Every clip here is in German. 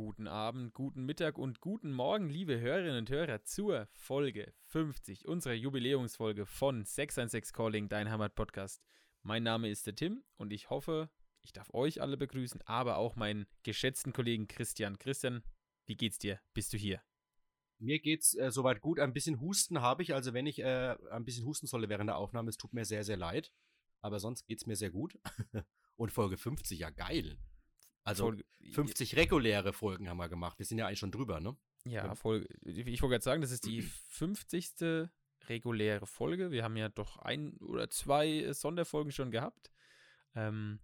Guten Abend, guten Mittag und guten Morgen, liebe Hörerinnen und Hörer, zur Folge 50, unserer Jubiläumsfolge von 616 Calling, dein Heimat-Podcast. Mein Name ist der Tim und ich hoffe, ich darf euch alle begrüßen, aber auch meinen geschätzten Kollegen Christian. Christian, wie geht's dir? Bist du hier? Mir geht's äh, soweit gut. Ein bisschen Husten habe ich, also wenn ich äh, ein bisschen husten solle während der Aufnahme, es tut mir sehr, sehr leid. Aber sonst geht's mir sehr gut. und Folge 50, ja geil. Also Folge, 50 reguläre Folgen haben wir gemacht. Wir sind ja eigentlich schon drüber, ne? Ja, Folge, ich wollte gerade sagen, das ist die 50. reguläre Folge. Wir haben ja doch ein oder zwei Sonderfolgen schon gehabt. Ähm,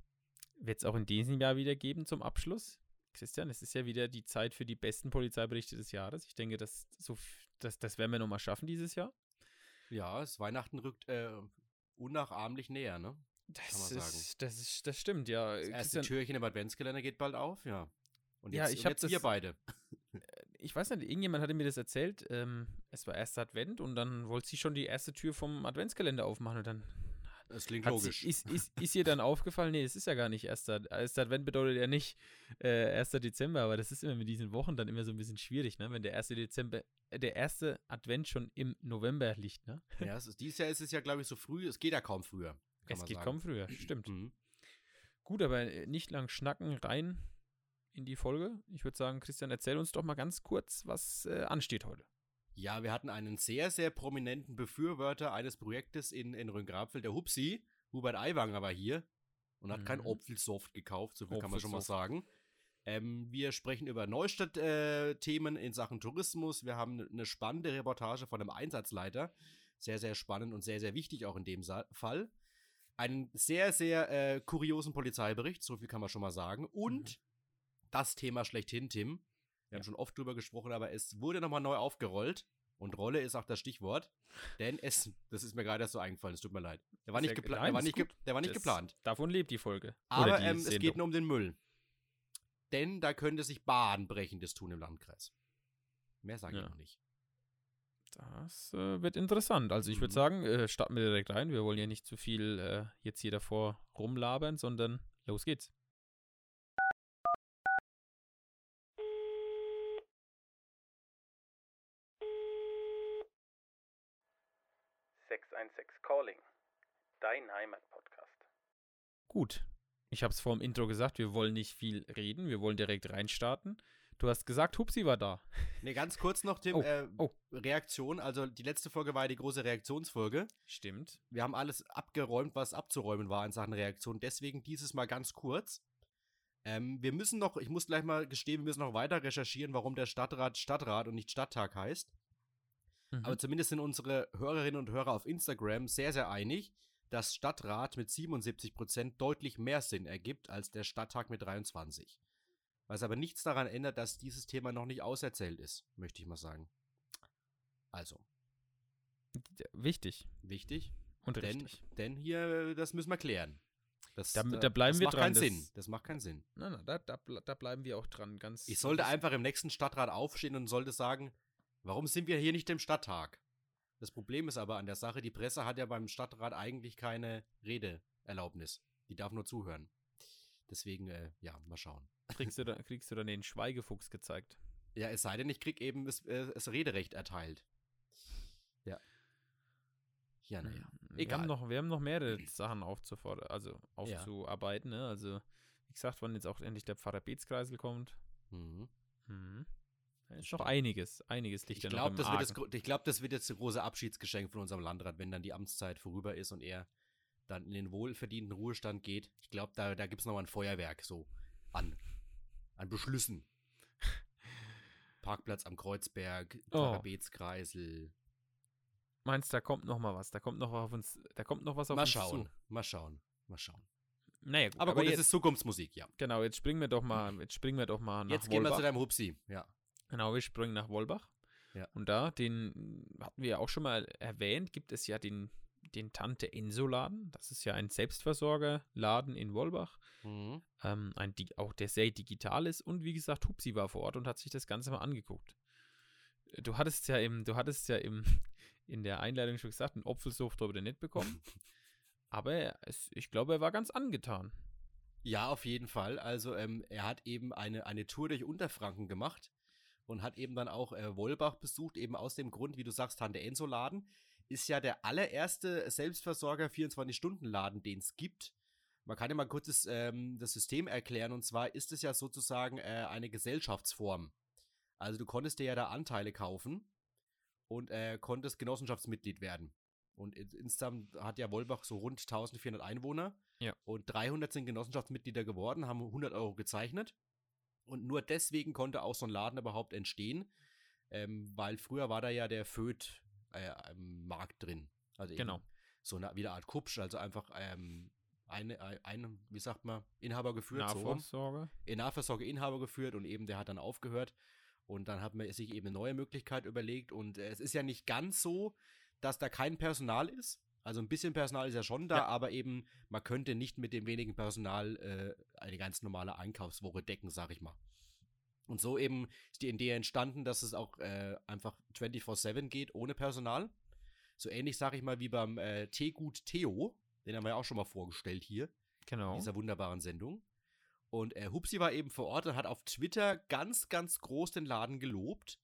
Wird es auch in diesem Jahr wieder geben zum Abschluss. Christian, es ist ja wieder die Zeit für die besten Polizeiberichte des Jahres. Ich denke, das, so, das, das werden wir nochmal schaffen dieses Jahr. Ja, das Weihnachten rückt äh, unnachahmlich näher, ne? Das, ist, das, ist, das stimmt, ja. Das erste Türchen im Adventskalender geht bald auf, ja. Und jetzt, ja, ich habe jetzt wir beide. Äh, ich weiß nicht, irgendjemand hatte mir das erzählt. Ähm, es war erster Advent und dann wollte sie schon die erste Tür vom Adventskalender aufmachen und dann. Das klingt logisch. Sie, ist, ist, ist ihr dann aufgefallen? Nee, es ist ja gar nicht erster. Erster Advent bedeutet ja nicht äh, 1. Dezember, aber das ist immer mit diesen Wochen dann immer so ein bisschen schwierig, ne? Wenn der 1. Dezember, äh, der erste Advent schon im November liegt, ne? Ja, ist, dieses Jahr ist es ja, glaube ich, so früh, es geht ja kaum früher es geht sagen. kaum früher, stimmt. Mhm. Gut, aber äh, nicht lang schnacken, rein in die Folge. Ich würde sagen, Christian, erzähl uns doch mal ganz kurz, was äh, ansteht heute. Ja, wir hatten einen sehr, sehr prominenten Befürworter eines Projektes in, in Rhön-Grabfeld, der Hupsi, Hubert Aiwanger war hier und hat mhm. kein Opfelsoft gekauft, so viel kann man schon mal sagen. Ähm, wir sprechen über Neustadt-Themen äh, in Sachen Tourismus. Wir haben eine spannende Reportage von einem Einsatzleiter. Sehr, sehr spannend und sehr, sehr wichtig auch in dem Sa Fall einen sehr, sehr äh, kuriosen Polizeibericht, so viel kann man schon mal sagen. Und mhm. das Thema schlechthin, Tim. Wir ja. haben schon oft drüber gesprochen, aber es wurde nochmal neu aufgerollt. Und Rolle ist auch das Stichwort. Denn es, das ist mir gerade erst so eingefallen, es tut mir leid. Der war nicht, gepla Nein, der war nicht, ge der war nicht geplant. Davon lebt die Folge. Aber die ähm, es geht nur um den Müll. Denn da könnte sich Bahnbrechendes tun im Landkreis. Mehr sage ja. ich noch nicht. Das äh, wird interessant. Also ich würde mhm. sagen, äh, starten wir direkt rein. Wir wollen ja nicht zu viel äh, jetzt hier davor rumlabern, sondern los geht's. Calling, dein Heimatpodcast. Gut, ich habe es vor dem Intro gesagt, wir wollen nicht viel reden, wir wollen direkt reinstarten. Du hast gesagt, Hupsi war da. Ne, ganz kurz noch, Tim. Oh, äh, oh. Reaktion. Also, die letzte Folge war ja die große Reaktionsfolge. Stimmt. Wir haben alles abgeräumt, was abzuräumen war in Sachen Reaktion. Deswegen dieses Mal ganz kurz. Ähm, wir müssen noch, ich muss gleich mal gestehen, wir müssen noch weiter recherchieren, warum der Stadtrat Stadtrat und nicht Stadttag heißt. Mhm. Aber zumindest sind unsere Hörerinnen und Hörer auf Instagram sehr, sehr einig, dass Stadtrat mit 77% deutlich mehr Sinn ergibt als der Stadttag mit 23%. Was aber nichts daran ändert, dass dieses Thema noch nicht auserzählt ist, möchte ich mal sagen. Also. Wichtig. Wichtig. Und denn, richtig. Denn hier, das müssen wir klären. Das, da, da bleiben das wir macht dran. Keinen das, Sinn. Das macht keinen Sinn. Nein, nein, da, da, da bleiben wir auch dran. Ganz ich sollte einfach im nächsten Stadtrat aufstehen und sollte sagen, warum sind wir hier nicht im Stadttag? Das Problem ist aber an der Sache, die Presse hat ja beim Stadtrat eigentlich keine Redeerlaubnis. Die darf nur zuhören. Deswegen, äh, ja, mal schauen. Kriegst du, da, kriegst du dann den Schweigefuchs gezeigt? Ja, es sei denn, ich krieg eben das, äh, das Rederecht erteilt. Ja. Ja, naja. Egal. Wir haben noch, wir haben noch mehrere Sachen aufzufordern, also aufzuarbeiten, ja. ne? Also, wie gesagt, wann jetzt auch endlich der Pfarrer Beetskreisel kommt. Mhm. Mhm. Da ist noch einiges, einiges liegt ich ja noch das wird das, Ich glaube, das wird jetzt das große Abschiedsgeschenk von unserem Landrat, wenn dann die Amtszeit vorüber ist und er dann in den wohlverdienten Ruhestand geht. Ich glaube, da, da gibt es nochmal ein Feuerwerk so an, an Beschlüssen. Parkplatz am Kreuzberg, Parabetskreisel. Oh. Meinst da kommt noch mal was? Da kommt noch was auf uns, da kommt noch was auf mal uns schauen, zu. Mal schauen, mal schauen. Naja, gut, aber, aber gut, jetzt, ist Zukunftsmusik, ja. Genau, jetzt springen wir doch mal, jetzt springen wir doch mal nach Jetzt gehen Wolbach. wir zu deinem Hupsi, ja. Genau, wir springen nach Wolbach. Ja. Und da, den hatten wir ja auch schon mal erwähnt, gibt es ja den den Tante Enso Laden. Das ist ja ein Selbstversorgerladen in Wolbach. Mhm. Ähm, ein, auch der sehr digital ist. Und wie gesagt, Hupsi war vor Ort und hat sich das Ganze mal angeguckt. Du hattest ja im, du hattest ja im, in der Einleitung schon gesagt, einen Opfelsoft habe ich nicht bekommen. Aber es, ich glaube, er war ganz angetan. Ja, auf jeden Fall. Also ähm, er hat eben eine, eine Tour durch Unterfranken gemacht und hat eben dann auch äh, Wolbach besucht, eben aus dem Grund, wie du sagst, Tante Enso Laden ist ja der allererste Selbstversorger 24-Stunden-Laden, den es gibt. Man kann ja mal kurz das, ähm, das System erklären und zwar ist es ja sozusagen äh, eine Gesellschaftsform. Also du konntest dir ja da Anteile kaufen und äh, konntest Genossenschaftsmitglied werden. Und insgesamt hat ja Wolbach so rund 1400 Einwohner. Ja. Und 300 sind Genossenschaftsmitglieder geworden, haben 100 Euro gezeichnet. Und nur deswegen konnte auch so ein Laden überhaupt entstehen, ähm, weil früher war da ja der Föd äh, Markt drin. Also genau. so eine, wieder Art Kupsch, also einfach ähm, eine, ein, wie sagt man, Inhaber geführt. Nahversorge. So, Nahversorge Inhaber geführt und eben der hat dann aufgehört. Und dann hat man sich eben eine neue Möglichkeit überlegt. Und äh, es ist ja nicht ganz so, dass da kein Personal ist. Also ein bisschen Personal ist ja schon da, ja. aber eben man könnte nicht mit dem wenigen Personal äh, eine ganz normale Einkaufswoche decken, sag ich mal. Und so eben ist die Idee entstanden, dass es auch äh, einfach 24-7 geht, ohne Personal. So ähnlich, sag ich mal, wie beim äh, Teegut Theo. Den haben wir ja auch schon mal vorgestellt hier. Genau. In dieser wunderbaren Sendung. Und äh, Hupsi war eben vor Ort und hat auf Twitter ganz, ganz groß den Laden gelobt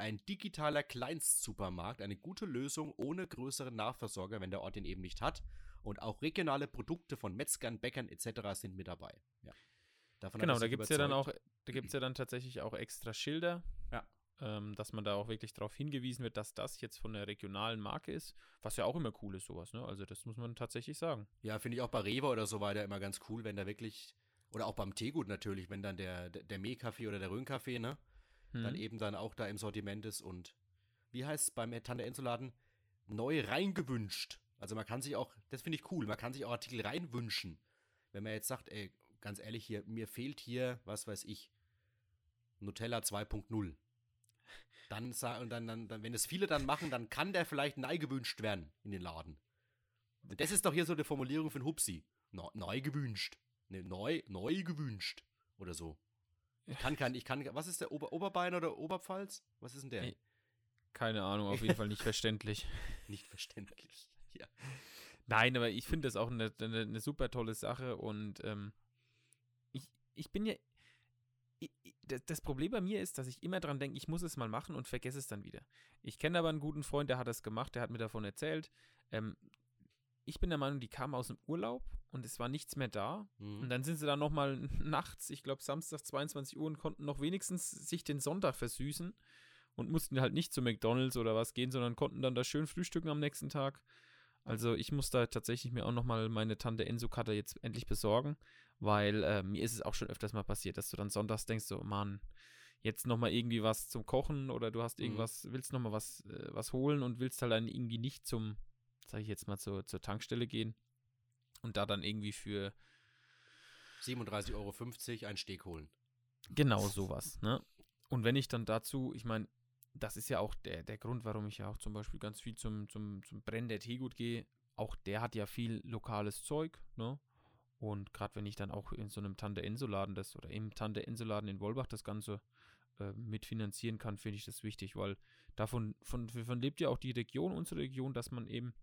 ein digitaler Kleinstsupermarkt, eine gute Lösung ohne größeren Nachversorger, wenn der Ort den eben nicht hat. Und auch regionale Produkte von Metzgern, Bäckern etc. sind mit dabei. Ja. Davon genau, da gibt es ja dann auch, da gibt es ja dann tatsächlich auch extra Schilder. Ja. Ähm, dass man da auch wirklich darauf hingewiesen wird, dass das jetzt von der regionalen Marke ist, was ja auch immer cool ist, sowas, ne? Also das muss man tatsächlich sagen. Ja, finde ich auch bei Rewe oder so weiter immer ganz cool, wenn da wirklich, oder auch beim Teegut natürlich, wenn dann der, der, Mehlkaffee oder der Röhnkaffee, ne? hm. dann eben dann auch da im Sortiment ist und wie heißt es beim Tante Enzo Laden? Neu reingewünscht. Also man kann sich auch, das finde ich cool, man kann sich auch Artikel reinwünschen. Wenn man jetzt sagt, ey, ganz ehrlich hier, mir fehlt hier, was weiß ich, Nutella 2.0. Dann, und dann, dann, dann, wenn es viele dann machen, dann kann der vielleicht neu gewünscht werden in den Laden. Und das ist doch hier so eine Formulierung von Hupsi. neu gewünscht. Ne, neu, neu gewünscht. Oder so. Ich kann kein, ich kann, was ist der Ober, Oberbein oder Oberpfalz? Was ist denn der? Keine Ahnung, auf jeden Fall nicht verständlich. Nicht verständlich, ja. Nein, aber ich finde das auch eine, eine, eine, super tolle Sache und ähm, ich, bin ja. Das Problem bei mir ist, dass ich immer dran denke, ich muss es mal machen und vergesse es dann wieder. Ich kenne aber einen guten Freund, der hat das gemacht, der hat mir davon erzählt. Ähm, ich bin der Meinung, die kamen aus dem Urlaub und es war nichts mehr da. Mhm. Und dann sind sie dann nochmal nachts, ich glaube Samstag 22 Uhr und konnten noch wenigstens sich den Sonntag versüßen und mussten halt nicht zu McDonalds oder was gehen, sondern konnten dann da schön frühstücken am nächsten Tag. Also ich muss da tatsächlich mir auch nochmal meine Tante Enso-Karte jetzt endlich besorgen, weil äh, mir ist es auch schon öfters mal passiert, dass du dann sonntags denkst, so, Mann, jetzt nochmal irgendwie was zum Kochen oder du hast mhm. irgendwas, mhm. willst nochmal was, äh, was holen und willst halt dann irgendwie nicht zum, sag ich jetzt mal, zur, zur Tankstelle gehen und da dann irgendwie für 37,50 Euro einen Steg holen. Genau sowas, ne? Und wenn ich dann dazu, ich meine, das ist ja auch der, der Grund, warum ich ja auch zum Beispiel ganz viel zum, zum, zum Brennen der Teegut gehe. Auch der hat ja viel lokales Zeug, ne? Und gerade wenn ich dann auch in so einem Tante Enso-Laden das oder im Tante Enso-Laden in Wolbach das Ganze äh, mitfinanzieren kann, finde ich das wichtig, weil davon von, von lebt ja auch die Region, unsere Region, dass man eben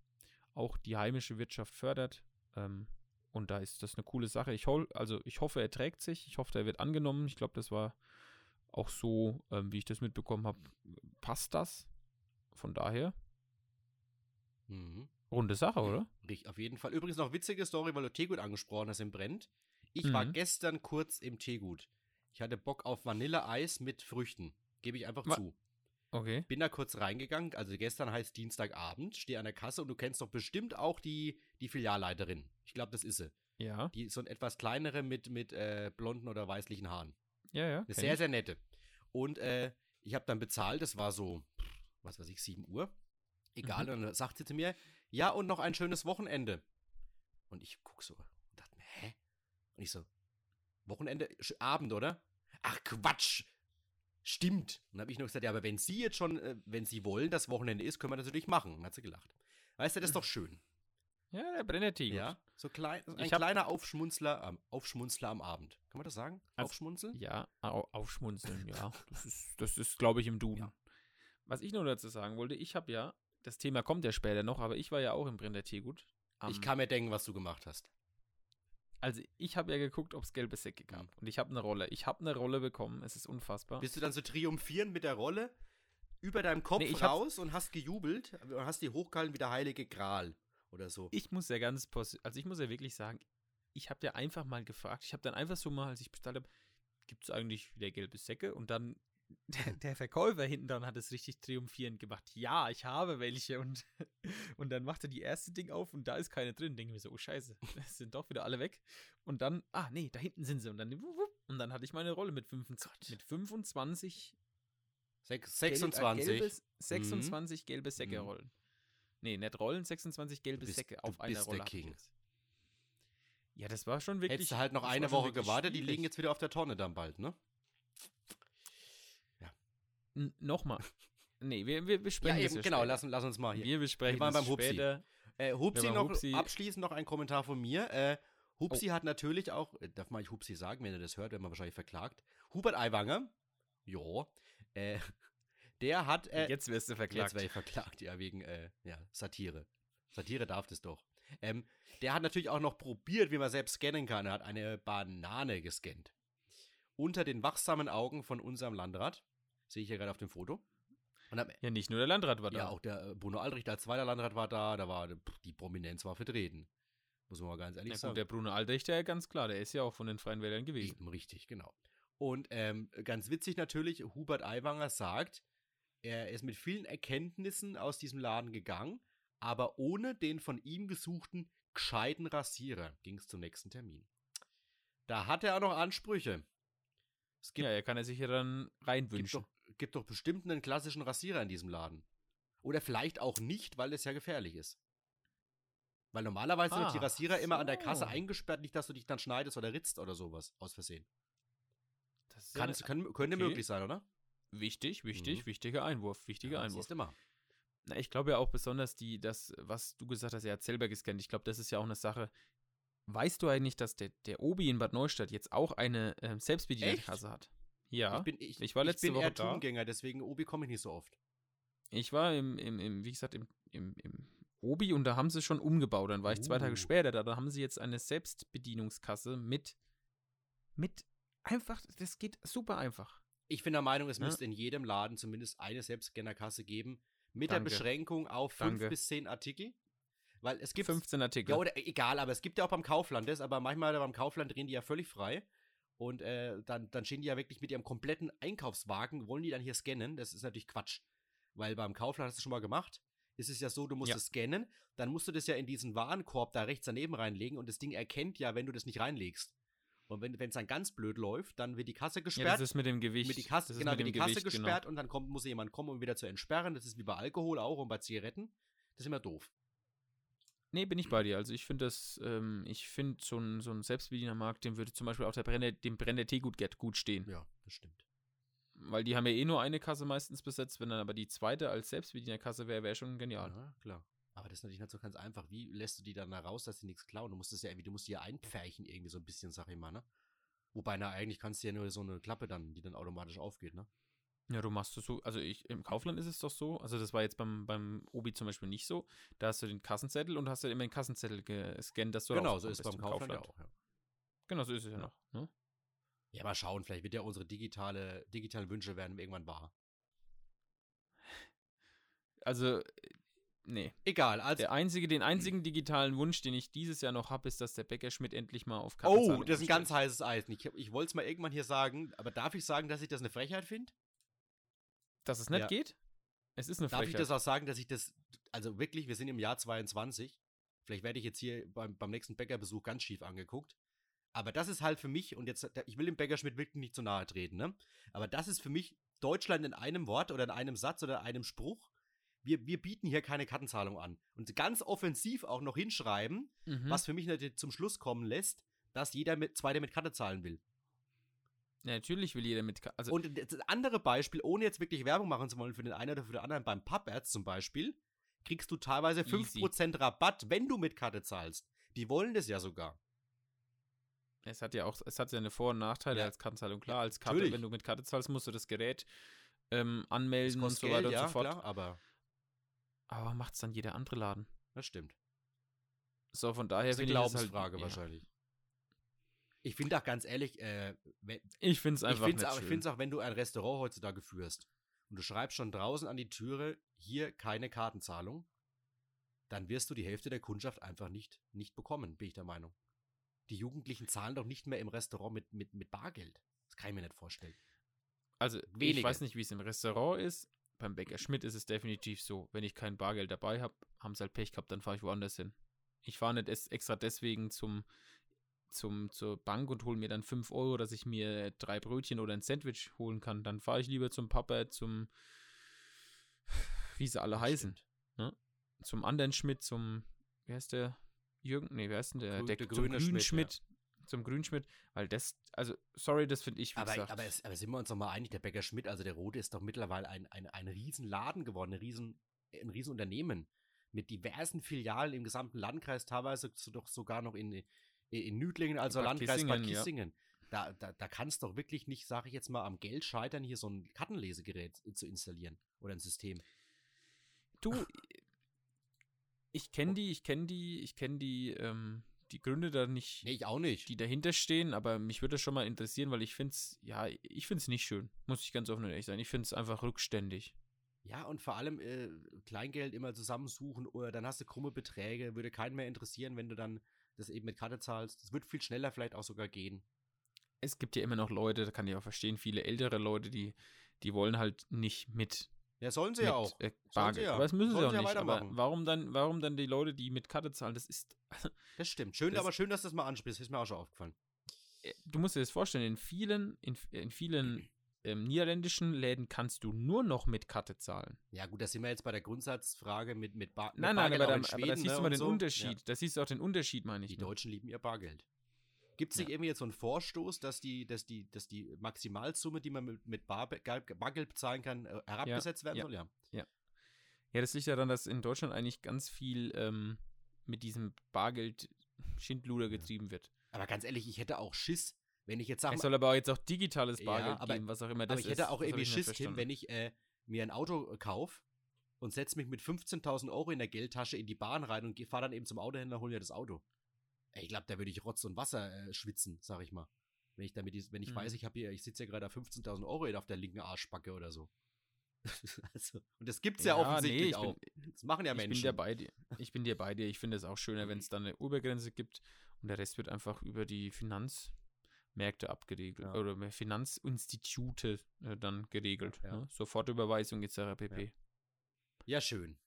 auch die heimische Wirtschaft fördert, ähm, und da ist das eine coole Sache. Ich, hol, also ich hoffe, er trägt sich. Ich hoffe, er wird angenommen. Ich glaube, das war auch so, ähm, wie ich das mitbekommen habe, passt das. Von daher. Mhm. Runde Sache, oder? Richtig, auf jeden Fall. Übrigens noch witzige Story, weil du Teegut angesprochen hast im Brennt. Ich mhm. war gestern kurz im Teegut. Ich hatte Bock auf Vanilleeis mit Früchten. Gebe ich einfach Wa zu. Okay. Bin da kurz reingegangen, also gestern heißt Dienstagabend, stehe an der Kasse und du kennst doch bestimmt auch die, die Filialleiterin. Ich glaube, das ist sie. Ja. Die so ein etwas kleinere mit, mit äh, blonden oder weißlichen Haaren. Ja, ja. Eine sehr, ich. sehr nette. Und äh, ich habe dann bezahlt, das war so, was weiß ich, 7 Uhr. Egal, mhm. und dann sagt sie zu mir, ja, und noch ein schönes Wochenende. Und ich guck so und dachte mir, hä? Und ich so, Wochenende, Abend, oder? Ach Quatsch, stimmt. Und dann habe ich nur gesagt, ja, aber wenn Sie jetzt schon, äh, wenn Sie wollen, das Wochenende ist, können wir das natürlich machen. Und dann hat sie gelacht. Weißt du, das ist doch schön. Ja, der Brennetti. Ja, so klein, ein kleiner Aufschmunzler, ähm, Aufschmunzler am Abend. Kann man das sagen? Also, Aufschmunzeln? Ja, au aufschmunzeln, ja. Das ist, das ist glaube ich, im Duden. Ja. Was ich nur dazu sagen wollte, ich habe ja, das Thema kommt ja später noch, aber ich war ja auch im Brenner Teegut. Ich kann mir denken, was du gemacht hast. Also ich habe ja geguckt, ob es gelbe Säcke gab. Mhm. Und ich habe eine Rolle. Ich habe eine Rolle bekommen. Es ist unfassbar. Bist du dann so triumphierend mit der Rolle über deinem Kopf nee, raus und hast gejubelt und hast die hochgehalten wie der heilige Gral oder so? Ich muss ja ganz, also ich muss ja wirklich sagen, ich habe ja einfach mal gefragt. Ich habe dann einfach so mal, als ich bestellt habe, gibt es eigentlich wieder gelbe Säcke? Und dann der, der, Verkäufer hinten dran hat es richtig triumphierend gemacht. Ja, ich habe welche. Und, und dann macht er die erste Ding auf und da ist keine drin. Denke mir so, oh Scheiße, sind doch wieder alle weg. Und dann, ah nee, da hinten sind sie. Und dann, und dann hatte ich meine Rolle mit 25, mit 25 26. Gelb, äh, gelbes, 26 mhm. gelbe Säcke mhm. rollen. Nee, nicht rollen, 26 gelbe bist, Säcke auf einer Rolle. Der King. Ja, das war schon wirklich. Hättest du halt noch eine Woche gewartet, die liegen jetzt wieder auf der Tonne dann bald, ne? Nochmal. Nee, wir, wir besprechen ja, eben, genau, lass, lass, uns mal hier. Wir besprechen wir beim Hupsi. später. Äh, Hupsi noch Hupsi. abschließend noch ein Kommentar von mir. Äh, Hupsi oh. hat natürlich auch, äh, darf man ich Hupsi sagen, wenn er das hört, wenn man wahrscheinlich verklagt. Hubert Aiwanger, jo, äh, der hat. Äh, jetzt wirst du verklagt. Jetzt werde ich verklagt, ja, wegen äh, ja, Satire. Satire darf das doch. Ähm, der hat natürlich auch noch probiert, wie man selbst scannen kann. Er hat eine Banane gescannt. Unter den wachsamen Augen von unserem Landrat. Sehe ich ja gerade auf dem Foto. Am, ja, nicht nur der Landrat war da. Ja, auch der äh, Bruno Aldrich, als zweiter Landrat war da. Da war die Prominenz war vertreten. Muss man mal ganz ehrlich ja, sagen. Gut, der Bruno Aldrich, der ganz klar, der ist ja auch von den Freien Wählern gewesen. Eben, richtig, genau. Und ähm, ganz witzig natürlich, Hubert Aiwanger sagt, er ist mit vielen Erkenntnissen aus diesem Laden gegangen, aber ohne den von ihm gesuchten gescheiten Rasierer ging es zum nächsten Termin. Da hat er auch noch Ansprüche. Gibt, ja, er kann er sich ja dann reinwünschen. Gibt doch, gibt doch bestimmt einen klassischen Rasierer in diesem Laden. Oder vielleicht auch nicht, weil es ja gefährlich ist. Weil normalerweise ah, sind die Rasierer so. immer an der Kasse eingesperrt, nicht, dass du dich dann schneidest oder ritzt oder sowas, aus Versehen. Das Kann, ja, kann, könnte okay. möglich sein, oder? Wichtig, wichtig, mhm. wichtiger Einwurf, wichtiger ja, Einwurf. Siehst immer. Na, ich glaube ja auch besonders die, das, was du gesagt hast, er hat selber gescannt. Ich glaube, das ist ja auch eine Sache. Weißt du eigentlich, dass der, der Obi in Bad Neustadt jetzt auch eine äh, selbstbediente Kasse hat? Ja. Ich, bin, ich, ich war letzte ich bin Woche eher da. Deswegen Obi komme ich nicht so oft. Ich war im, im, im wie gesagt, im, im, im Obi und da haben sie schon umgebaut. Dann war ich uh. zwei Tage uh. später da. Da haben sie jetzt eine Selbstbedienungskasse mit, mit einfach, das geht super einfach. Ich bin der Meinung, es ja? müsste in jedem Laden zumindest eine Selbstscannerkasse geben, mit Danke. der Beschränkung auf fünf Danke. bis zehn Artikel. Weil es gibt. 15 Artikel. Ja, oder egal, aber es gibt ja auch beim Kaufland das, aber manchmal beim Kaufland drehen die ja völlig frei. Und äh, dann, dann stehen die ja wirklich mit ihrem kompletten Einkaufswagen, wollen die dann hier scannen. Das ist natürlich Quatsch. Weil beim Kaufland hast du schon mal gemacht. Ist es ja so, du musst ja. es scannen, dann musst du das ja in diesen Warenkorb da rechts daneben reinlegen und das Ding erkennt ja, wenn du das nicht reinlegst. Und wenn es dann ganz blöd läuft, dann wird die Kasse gesperrt. Ja, das ist mit dem Gewicht. Mit die Kasse, genau, wird die Kasse Gewicht, genau. gesperrt genau. und dann kommt, muss jemand kommen, um wieder zu entsperren. Das ist wie bei Alkohol auch und bei Zigaretten. Das ist immer doof. Nee, bin ich bei dir. Also ich finde das, ähm, ich finde so ein, so ein Selbstbedienermarkt, dem würde zum Beispiel auch der Brenner, dem Brenner Teegut gut stehen. Ja, das stimmt. Weil die haben ja eh nur eine Kasse meistens besetzt. Wenn dann aber die zweite als Selbstbedienerkasse wäre, wäre schon genial. Ja, klar. Aber das ist natürlich nicht so ganz einfach. Wie lässt du die dann da raus, dass die nichts klauen? Du musst das ja irgendwie, du musst die ja einpferchen irgendwie so ein bisschen, sag ich mal, ne? Wobei, na, eigentlich kannst du ja nur so eine Klappe dann, die dann automatisch aufgeht, ne? Ja, du machst es so, also ich, im Kaufland ist es doch so, also das war jetzt beim, beim Obi zum Beispiel nicht so, da hast du den Kassenzettel und hast ja immer den Kassenzettel gescannt, dass du Genau, so ist es beim Kaufland, Kaufland, auch, ja. Genau, so ist es ja, ja. noch, ne? Ja, mal schauen, vielleicht wird ja unsere digitale, digitalen Wünsche werden irgendwann wahr. Also, nee. Egal, also. Der einzige, den einzigen digitalen Wunsch, den ich dieses Jahr noch habe, ist, dass der Bäcker Schmidt endlich mal auf Oh, das ist ein ganz heißes Eis. Ich, ich wollte es mal irgendwann hier sagen, aber darf ich sagen, dass ich das eine Frechheit finde? Dass es nicht ja. geht? Es ist eine Darf Frechheit. ich das auch sagen, dass ich das, also wirklich, wir sind im Jahr 22. Vielleicht werde ich jetzt hier beim, beim nächsten Bäckerbesuch ganz schief angeguckt. Aber das ist halt für mich, und jetzt, ich will dem Bäckerschmidt wirklich nicht zu nahe treten, ne? Aber das ist für mich Deutschland in einem Wort oder in einem Satz oder in einem Spruch. Wir, wir bieten hier keine Kartenzahlung an. Und ganz offensiv auch noch hinschreiben, mhm. was für mich natürlich zum Schluss kommen lässt, dass jeder mit, Zweiter mit Karte zahlen will. Ja, natürlich will jeder mit. Also und das andere Beispiel, ohne jetzt wirklich Werbung machen zu wollen für den einen oder für den anderen, beim Pub-Ads zum Beispiel, kriegst du teilweise 5% Easy. Rabatt, wenn du mit Karte zahlst. Die wollen das ja sogar. Es hat ja auch, es hat seine Vor- und Nachteile ja. als Kartenzahlung. Klar, als Karte, Natürlich. wenn du mit Karte zahlst, musst du das Gerät ähm, anmelden und so weiter Geld, und so fort. Klar, aber aber macht es dann jeder andere Laden? Das stimmt. So, von daher finde ich. Das ist eine Glaubensfrage halt, wahrscheinlich. Ja. Ich finde auch ganz ehrlich, äh, wenn, ich finde es einfach ich find's auch, Ich finde es auch, wenn du ein Restaurant heutzutage führst und du schreibst schon draußen an die Türe, hier keine Kartenzahlung, dann wirst du die Hälfte der Kundschaft einfach nicht, nicht bekommen, bin ich der Meinung. Die Jugendlichen zahlen doch nicht mehr im Restaurant mit, mit, mit Bargeld. Das kann ich mir nicht vorstellen. Also, Wenige. ich weiß nicht, wie es im Restaurant ist. Beim Bäcker Schmidt ist es definitiv so. Wenn ich kein Bargeld dabei habe, haben sie halt Pech gehabt, dann fahre ich woanders hin. Ich fahre nicht extra deswegen zum, zum, zur Bank und hole mir dann 5 Euro, dass ich mir drei Brötchen oder ein Sandwich holen kann. Dann fahre ich lieber zum Papa, zum, wie sie alle heißen. Ne? Zum anderen Schmidt, zum, wie heißt der? Jürgen, nee, wer ist denn der? Grün, der, der grüne Schmidt, Schmidt ja. zum Grünschmidt, weil das, also, sorry, das finde ich, aber, gesagt. Aber, es, aber sind wir uns doch mal einig, der Bäcker Schmidt, also der Rote, ist doch mittlerweile ein, ein, ein Riesenladen geworden, ein, Riesen, ein Riesenunternehmen mit diversen Filialen im gesamten Landkreis, teilweise doch sogar noch in, in Nüdlingen, also Bad Landkreis Kissingen, Bad Kissingen. Ja. Da, da, da kann es doch wirklich nicht, sage ich jetzt mal, am Geld scheitern, hier so ein Kartenlesegerät zu installieren oder ein System. Du, ich kenne die, ich kenne die, ich kenne die, ähm, die Gründe da nicht. Nee, ich auch nicht. Die dahinter stehen, aber mich würde das schon mal interessieren, weil ich finde es, ja, ich finde es nicht schön. Muss ich ganz offen und ehrlich sein. Ich finde es einfach rückständig. Ja, und vor allem äh, Kleingeld immer zusammensuchen oder dann hast du krumme Beträge, würde keinen mehr interessieren, wenn du dann das eben mit Karte zahlst. Das wird viel schneller vielleicht auch sogar gehen. Es gibt ja immer noch Leute, da kann ich auch verstehen, viele ältere Leute, die, die wollen halt nicht mit ja, sollen sie mit, ja auch. Äh, Bargeld. Ja. Aber das müssen sollen sie auch nicht. Aber warum dann, warum dann die Leute, die mit Karte zahlen? Das ist. das stimmt. Schön, das aber schön, dass du das mal ansprichst. Ist mir auch schon aufgefallen. Äh, du musst dir das vorstellen, in vielen, in, in vielen ähm, niederländischen Läden kannst du nur noch mit Karte zahlen. Ja, gut, da sind wir jetzt bei der Grundsatzfrage mit, mit, Bar nein, mit Bargeld. Nein, nein, aber, da, aber da siehst ne, du mal den so. Unterschied. Ja. Da siehst du auch den Unterschied, meine ich. Die Deutschen lieben ihr Bargeld. Gibt es nicht ja. irgendwie jetzt so einen Vorstoß, dass die, dass die, dass die Maximalsumme, die man mit, mit Bargeld bezahlen kann, äh, herabgesetzt ja. werden soll? Ja. ja. Ja, das liegt ja daran, dass in Deutschland eigentlich ganz viel ähm, mit diesem Bargeld Schindluder getrieben wird. Aber ganz ehrlich, ich hätte auch Schiss, wenn ich jetzt sage. Es soll aber auch jetzt auch digitales Bargeld aber, geben, was auch immer das ist. Aber ich hätte auch irgendwie Schiss, Tim, wenn ich äh, mir ein Auto äh, kaufe und setze mich mit 15.000 Euro in der Geldtasche in die Bahn rein und fahre dann eben zum Autohändler, hole mir das Auto. Ich glaube, da würde ich Rotz und Wasser äh, schwitzen, sag ich mal. Wenn ich damit, wenn ich mhm. weiß, ich habe hier, ich sitze ja gerade auf 15.000 Euro auf der linken Arschbacke oder so. also, und das gibt's ja, ja offensichtlich nee, auch. Bin, das machen ja Menschen. Ich bin dir bei dir. Ich bin dir bei dir. Ich finde es auch schöner, wenn es dann eine Obergrenze gibt und der Rest wird einfach über die Finanzmärkte abgeregelt ja. oder Finanzinstitute äh, dann geregelt. Ja. Ne? Sofortüberweisung etc. pp. Ja. ja, schön.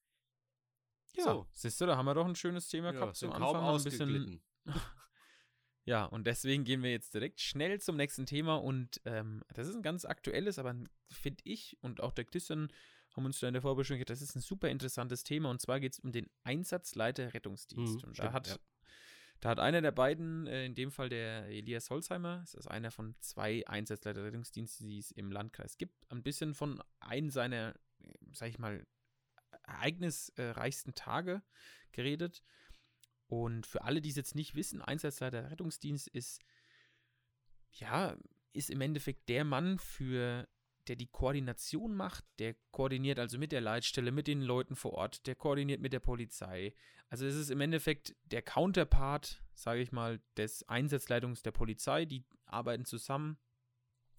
Ja, so. siehst du, da haben wir doch ein schönes Thema gehabt zum Anfang. Ein bisschen ja, und deswegen gehen wir jetzt direkt schnell zum nächsten Thema. Und ähm, das ist ein ganz aktuelles, aber finde ich und auch der Christian haben uns da in der Vorbesprechung gesagt, das ist ein super interessantes Thema. Und zwar geht es um den Einsatzleiter Rettungsdienst. Mhm, und da hat, ja. Da hat einer der beiden, äh, in dem Fall der Elias Holzheimer, das ist einer von zwei Einsatzleiter Rettungsdienste, die es im Landkreis gibt, ein bisschen von einem seiner, sag ich mal, ereignisreichsten Tage geredet. Und für alle, die es jetzt nicht wissen, Einsatzleiter Rettungsdienst ist, ja, ist im Endeffekt der Mann für der die Koordination macht, der koordiniert also mit der Leitstelle, mit den Leuten vor Ort, der koordiniert mit der Polizei. Also es ist im Endeffekt der Counterpart, sage ich mal, des Einsatzleitungs der Polizei, die arbeiten zusammen.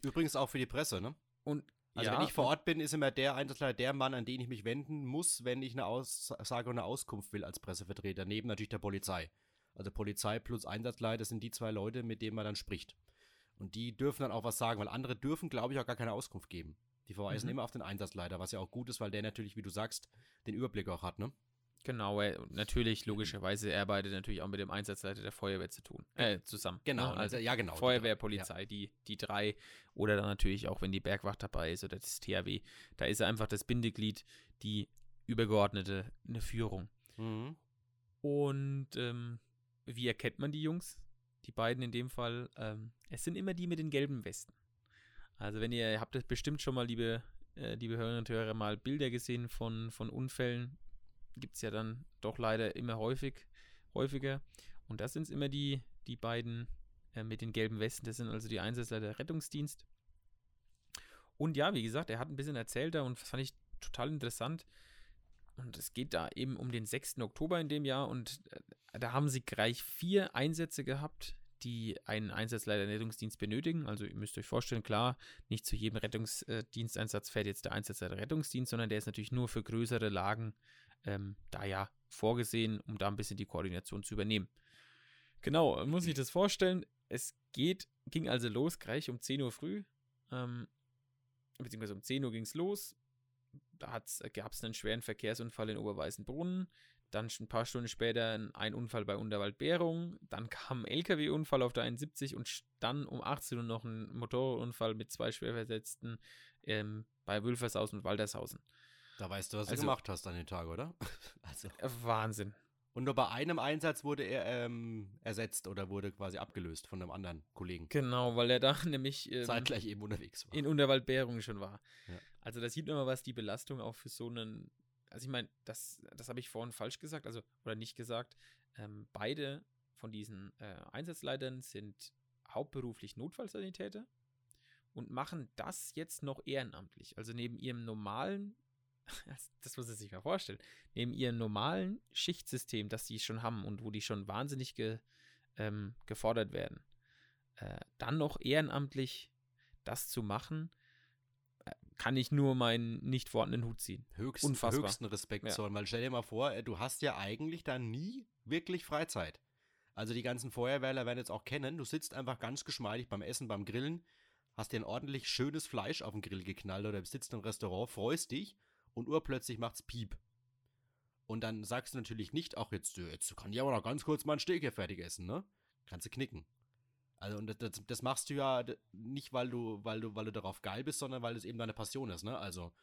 Übrigens auch für die Presse, ne? Und also ja, wenn ich vor Ort bin, ist immer der Einsatzleiter der Mann, an den ich mich wenden muss, wenn ich eine Aussage und eine Auskunft will als Pressevertreter, neben natürlich der Polizei. Also Polizei plus Einsatzleiter sind die zwei Leute, mit denen man dann spricht. Und die dürfen dann auch was sagen, weil andere dürfen, glaube ich, auch gar keine Auskunft geben. Die verweisen mhm. immer auf den Einsatzleiter, was ja auch gut ist, weil der natürlich, wie du sagst, den Überblick auch hat, ne? Genau, natürlich, logischerweise, er arbeitet natürlich auch mit dem Einsatzleiter der Feuerwehr zu tun, äh, zusammen. Genau, ne? also ja, genau. Feuerwehr, Polizei, ja. die, die drei. Oder dann natürlich auch, wenn die Bergwacht dabei ist oder das THW. Da ist er einfach das Bindeglied, die übergeordnete eine Führung. Mhm. Und ähm, wie erkennt man die Jungs? Die beiden in dem Fall, ähm, es sind immer die mit den gelben Westen. Also wenn ihr, habt das bestimmt schon mal, liebe, äh, liebe Hörerinnen und Hörer, mal Bilder gesehen von, von Unfällen gibt es ja dann doch leider immer häufig, häufiger. Und das sind immer die, die beiden äh, mit den gelben Westen. Das sind also die Einsatzleiter der Rettungsdienst. Und ja, wie gesagt, er hat ein bisschen erzählt da und das fand ich total interessant. Und es geht da eben um den 6. Oktober in dem Jahr und äh, da haben sie gleich vier Einsätze gehabt, die einen Einsatzleiter Rettungsdienst benötigen. Also ihr müsst euch vorstellen, klar, nicht zu jedem Rettungsdiensteinsatz fährt jetzt der Einsatzleiter Rettungsdienst, sondern der ist natürlich nur für größere Lagen ähm, da ja vorgesehen, um da ein bisschen die Koordination zu übernehmen. Genau, muss sich das vorstellen. Es geht, ging also los, gleich um 10 Uhr früh. Ähm, beziehungsweise um 10 Uhr ging es los. Da gab es einen schweren Verkehrsunfall in Oberweißenbrunnen. Dann ein paar Stunden später ein Unfall bei Unterwaldbärung. Dann kam ein LKW-Unfall auf der 71 und dann um 18 Uhr noch ein Motorunfall mit zwei Schwerversetzten ähm, bei Wülfershausen und Waltershausen. Da weißt du, was also, du gemacht hast an den Tag, oder? also. Wahnsinn. Und nur bei einem Einsatz wurde er ähm, ersetzt oder wurde quasi abgelöst von einem anderen Kollegen. Genau, weil er da nämlich ähm, zeitgleich eben unterwegs war. In Unterwaldbärung schon war. Ja. Also da sieht man mal, was die Belastung auch für so einen. Also ich meine, das, das habe ich vorhin falsch gesagt, also oder nicht gesagt. Ähm, beide von diesen äh, Einsatzleitern sind hauptberuflich Notfallsanitäter und machen das jetzt noch ehrenamtlich. Also neben ihrem normalen das muss man sich mal vorstellen, neben ihrem normalen Schichtsystem, das sie schon haben und wo die schon wahnsinnig ge, ähm, gefordert werden, äh, dann noch ehrenamtlich das zu machen, äh, kann ich nur meinen nicht vorhandenen Hut ziehen. Höchst, Unfassbar. Höchsten Respekt ja. zollen, weil stell dir mal vor, äh, du hast ja eigentlich da nie wirklich Freizeit. Also die ganzen Feuerwehrler werden jetzt auch kennen, du sitzt einfach ganz geschmeidig beim Essen, beim Grillen, hast dir ein ordentlich schönes Fleisch auf den Grill geknallt oder sitzt im Restaurant, freust dich und urplötzlich macht's Piep. Und dann sagst du natürlich nicht, ach, jetzt, jetzt kann ich aber noch ganz kurz mal ein Steak hier fertig essen, ne? Kannst du knicken. Also, und das, das, machst du ja nicht, weil du, weil du, weil du darauf geil bist, sondern weil es eben deine Passion ist, ne? Also,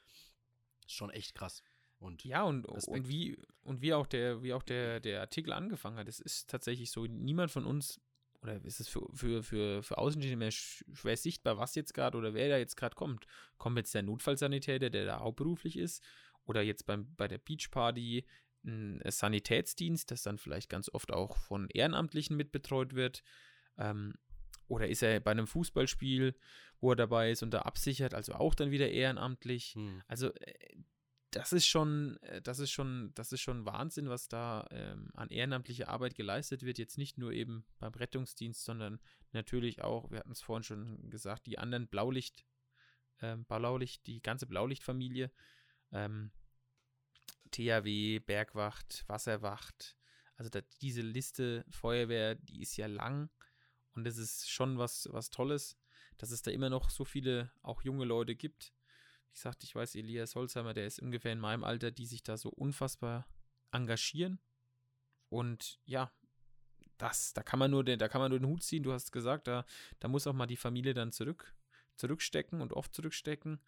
ist schon echt krass. Und ja, und, und wie, und wie auch der, wie auch der, der Artikel angefangen hat, es ist tatsächlich so, niemand von uns, oder ist es für, für, für, für Außenstehende mehr schwer sichtbar, was jetzt gerade oder wer da jetzt gerade kommt. Kommt jetzt der Notfallsanitäter, der da hauptberuflich ist, oder jetzt beim, bei der Beachparty ein Sanitätsdienst, das dann vielleicht ganz oft auch von Ehrenamtlichen mitbetreut wird. Ähm, oder ist er bei einem Fußballspiel, wo er dabei ist und da absichert, also auch dann wieder ehrenamtlich. Hm. Also äh, das ist schon, äh, das ist schon, das ist schon Wahnsinn, was da ähm, an ehrenamtlicher Arbeit geleistet wird. Jetzt nicht nur eben beim Rettungsdienst, sondern natürlich auch, wir hatten es vorhin schon gesagt, die anderen Blaulicht, ähm, Blaulicht, die ganze Blaulichtfamilie, ähm, THW, Bergwacht, Wasserwacht. Also da, diese Liste Feuerwehr, die ist ja lang und das ist schon was, was Tolles, dass es da immer noch so viele auch junge Leute gibt wie gesagt, ich weiß, Elias Holzheimer, der ist ungefähr in meinem Alter, die sich da so unfassbar engagieren. Und ja, das, da kann man nur den, da kann man nur den Hut ziehen. Du hast gesagt, da, da muss auch mal die Familie dann zurück, zurückstecken und oft zurückstecken.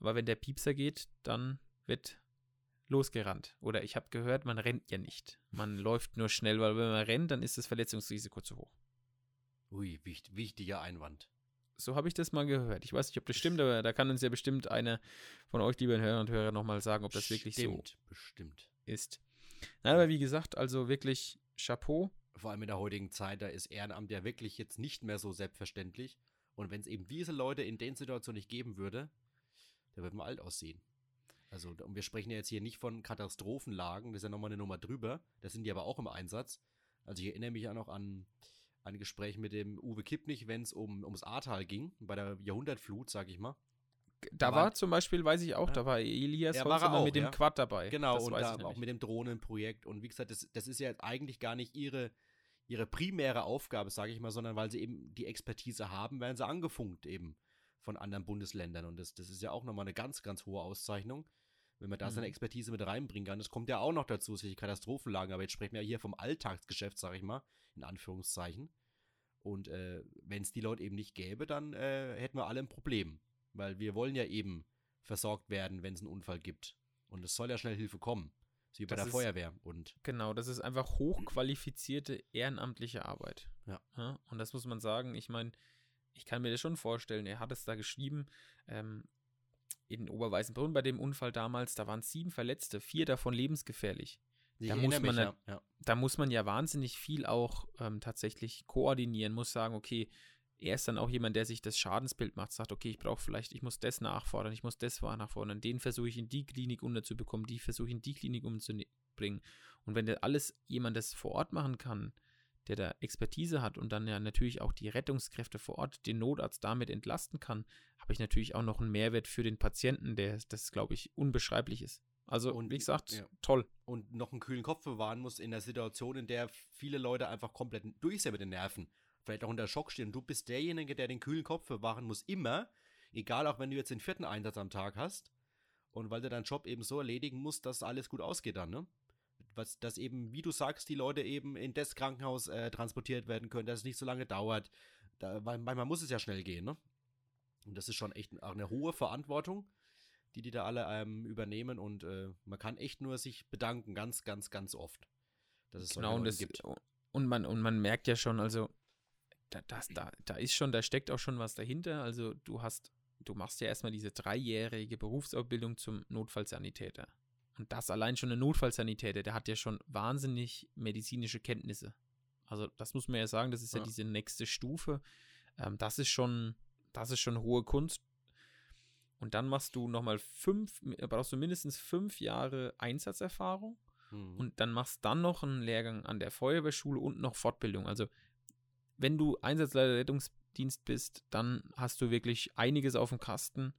Aber wenn der Piepser geht, dann wird losgerannt. Oder ich habe gehört, man rennt ja nicht. Man läuft nur schnell, weil wenn man rennt, dann ist das Verletzungsrisiko zu hoch. Ui, wichtig, wichtiger Einwand. So habe ich das mal gehört. Ich weiß nicht, ob das stimmt, aber da kann uns ja bestimmt einer von euch, liebe Hörer und Hörer, nochmal sagen, ob das bestimmt, wirklich so bestimmt. ist. Nein, aber wie gesagt, also wirklich Chapeau. Vor allem in der heutigen Zeit, da ist Ehrenamt ja wirklich jetzt nicht mehr so selbstverständlich. Und wenn es eben diese Leute in den Situationen nicht geben würde, da wird man alt aussehen. Also, und wir sprechen ja jetzt hier nicht von Katastrophenlagen, das ist ja nochmal eine Nummer drüber. Das sind die aber auch im Einsatz. Also, ich erinnere mich ja noch an ein Gespräch mit dem Uwe Kippnig, wenn es um, ums Ahrtal ging, bei der Jahrhundertflut, sag ich mal. Da, da war, zum Beispiel, weiß ich auch, ja. da war Elias ja, war auch, mit dem ja. Quad dabei. Genau, das und da auch mit dem Drohnenprojekt. Und wie gesagt, das, das ist ja eigentlich gar nicht ihre, ihre primäre Aufgabe, sage ich mal, sondern weil sie eben die Expertise haben, werden sie angefunkt eben von anderen Bundesländern. Und das, das ist ja auch nochmal eine ganz, ganz hohe Auszeichnung, wenn man da mhm. seine Expertise mit reinbringen kann. Das kommt ja auch noch dazu, solche Katastrophenlagen. Aber jetzt sprechen wir ja hier vom Alltagsgeschäft, sage ich mal, in Anführungszeichen. Und äh, wenn es die Leute eben nicht gäbe, dann äh, hätten wir alle ein Problem. Weil wir wollen ja eben versorgt werden, wenn es einen Unfall gibt. Und es soll ja schnell Hilfe kommen. Wie bei das der ist, Feuerwehr. Und genau, das ist einfach hochqualifizierte ehrenamtliche Arbeit. Ja. ja und das muss man sagen. Ich meine, ich kann mir das schon vorstellen. Er hat es da geschrieben. Ähm, in Oberweißenbrunn bei dem Unfall damals, da waren sieben Verletzte, vier davon lebensgefährlich. Da muss, man, mich, ja, ja. da muss man ja wahnsinnig viel auch ähm, tatsächlich koordinieren, muss sagen, okay, er ist dann auch jemand, der sich das Schadensbild macht, sagt, okay, ich brauche vielleicht, ich muss das nachfordern, ich muss das nachfordern, den versuche ich in die Klinik unterzubekommen, die versuche ich in die Klinik umzubringen. Und wenn das alles jemand das vor Ort machen kann, der da Expertise hat und dann ja natürlich auch die Rettungskräfte vor Ort, den Notarzt damit entlasten kann, habe ich natürlich auch noch einen Mehrwert für den Patienten, der das, glaube ich, unbeschreiblich ist. Also, und, wie gesagt, ja. toll. Und noch einen kühlen Kopf bewahren muss in der Situation, in der viele Leute einfach komplett durch sind mit den Nerven. Vielleicht auch unter Schock stehen. Du bist derjenige, der den kühlen Kopf bewahren muss, immer. Egal, auch wenn du jetzt den vierten Einsatz am Tag hast. Und weil du deinen Job eben so erledigen musst, dass alles gut ausgeht dann, ne? Was, dass eben, wie du sagst, die Leute eben in das Krankenhaus äh, transportiert werden können, dass es nicht so lange dauert. Da, weil manchmal muss es ja schnell gehen, ne? Und das ist schon echt eine hohe Verantwortung die die da alle ähm, übernehmen und äh, man kann echt nur sich bedanken, ganz, ganz, ganz oft, dass es genau, und das, gibt. Und man, und man merkt ja schon, also da, das, da, da ist schon, da steckt auch schon was dahinter. Also du hast, du machst ja erstmal diese dreijährige Berufsausbildung zum Notfallsanitäter. Und das allein schon ein Notfallsanitäter, der hat ja schon wahnsinnig medizinische Kenntnisse. Also das muss man ja sagen, das ist ja, ja diese nächste Stufe. Ähm, das ist schon, das ist schon hohe Kunst. Und dann machst du nochmal fünf, brauchst du mindestens fünf Jahre Einsatzerfahrung. Mhm. Und dann machst dann noch einen Lehrgang an der Feuerwehrschule und noch Fortbildung. Also, wenn du Einsatzleiter Rettungsdienst bist, dann hast du wirklich einiges auf dem Kasten.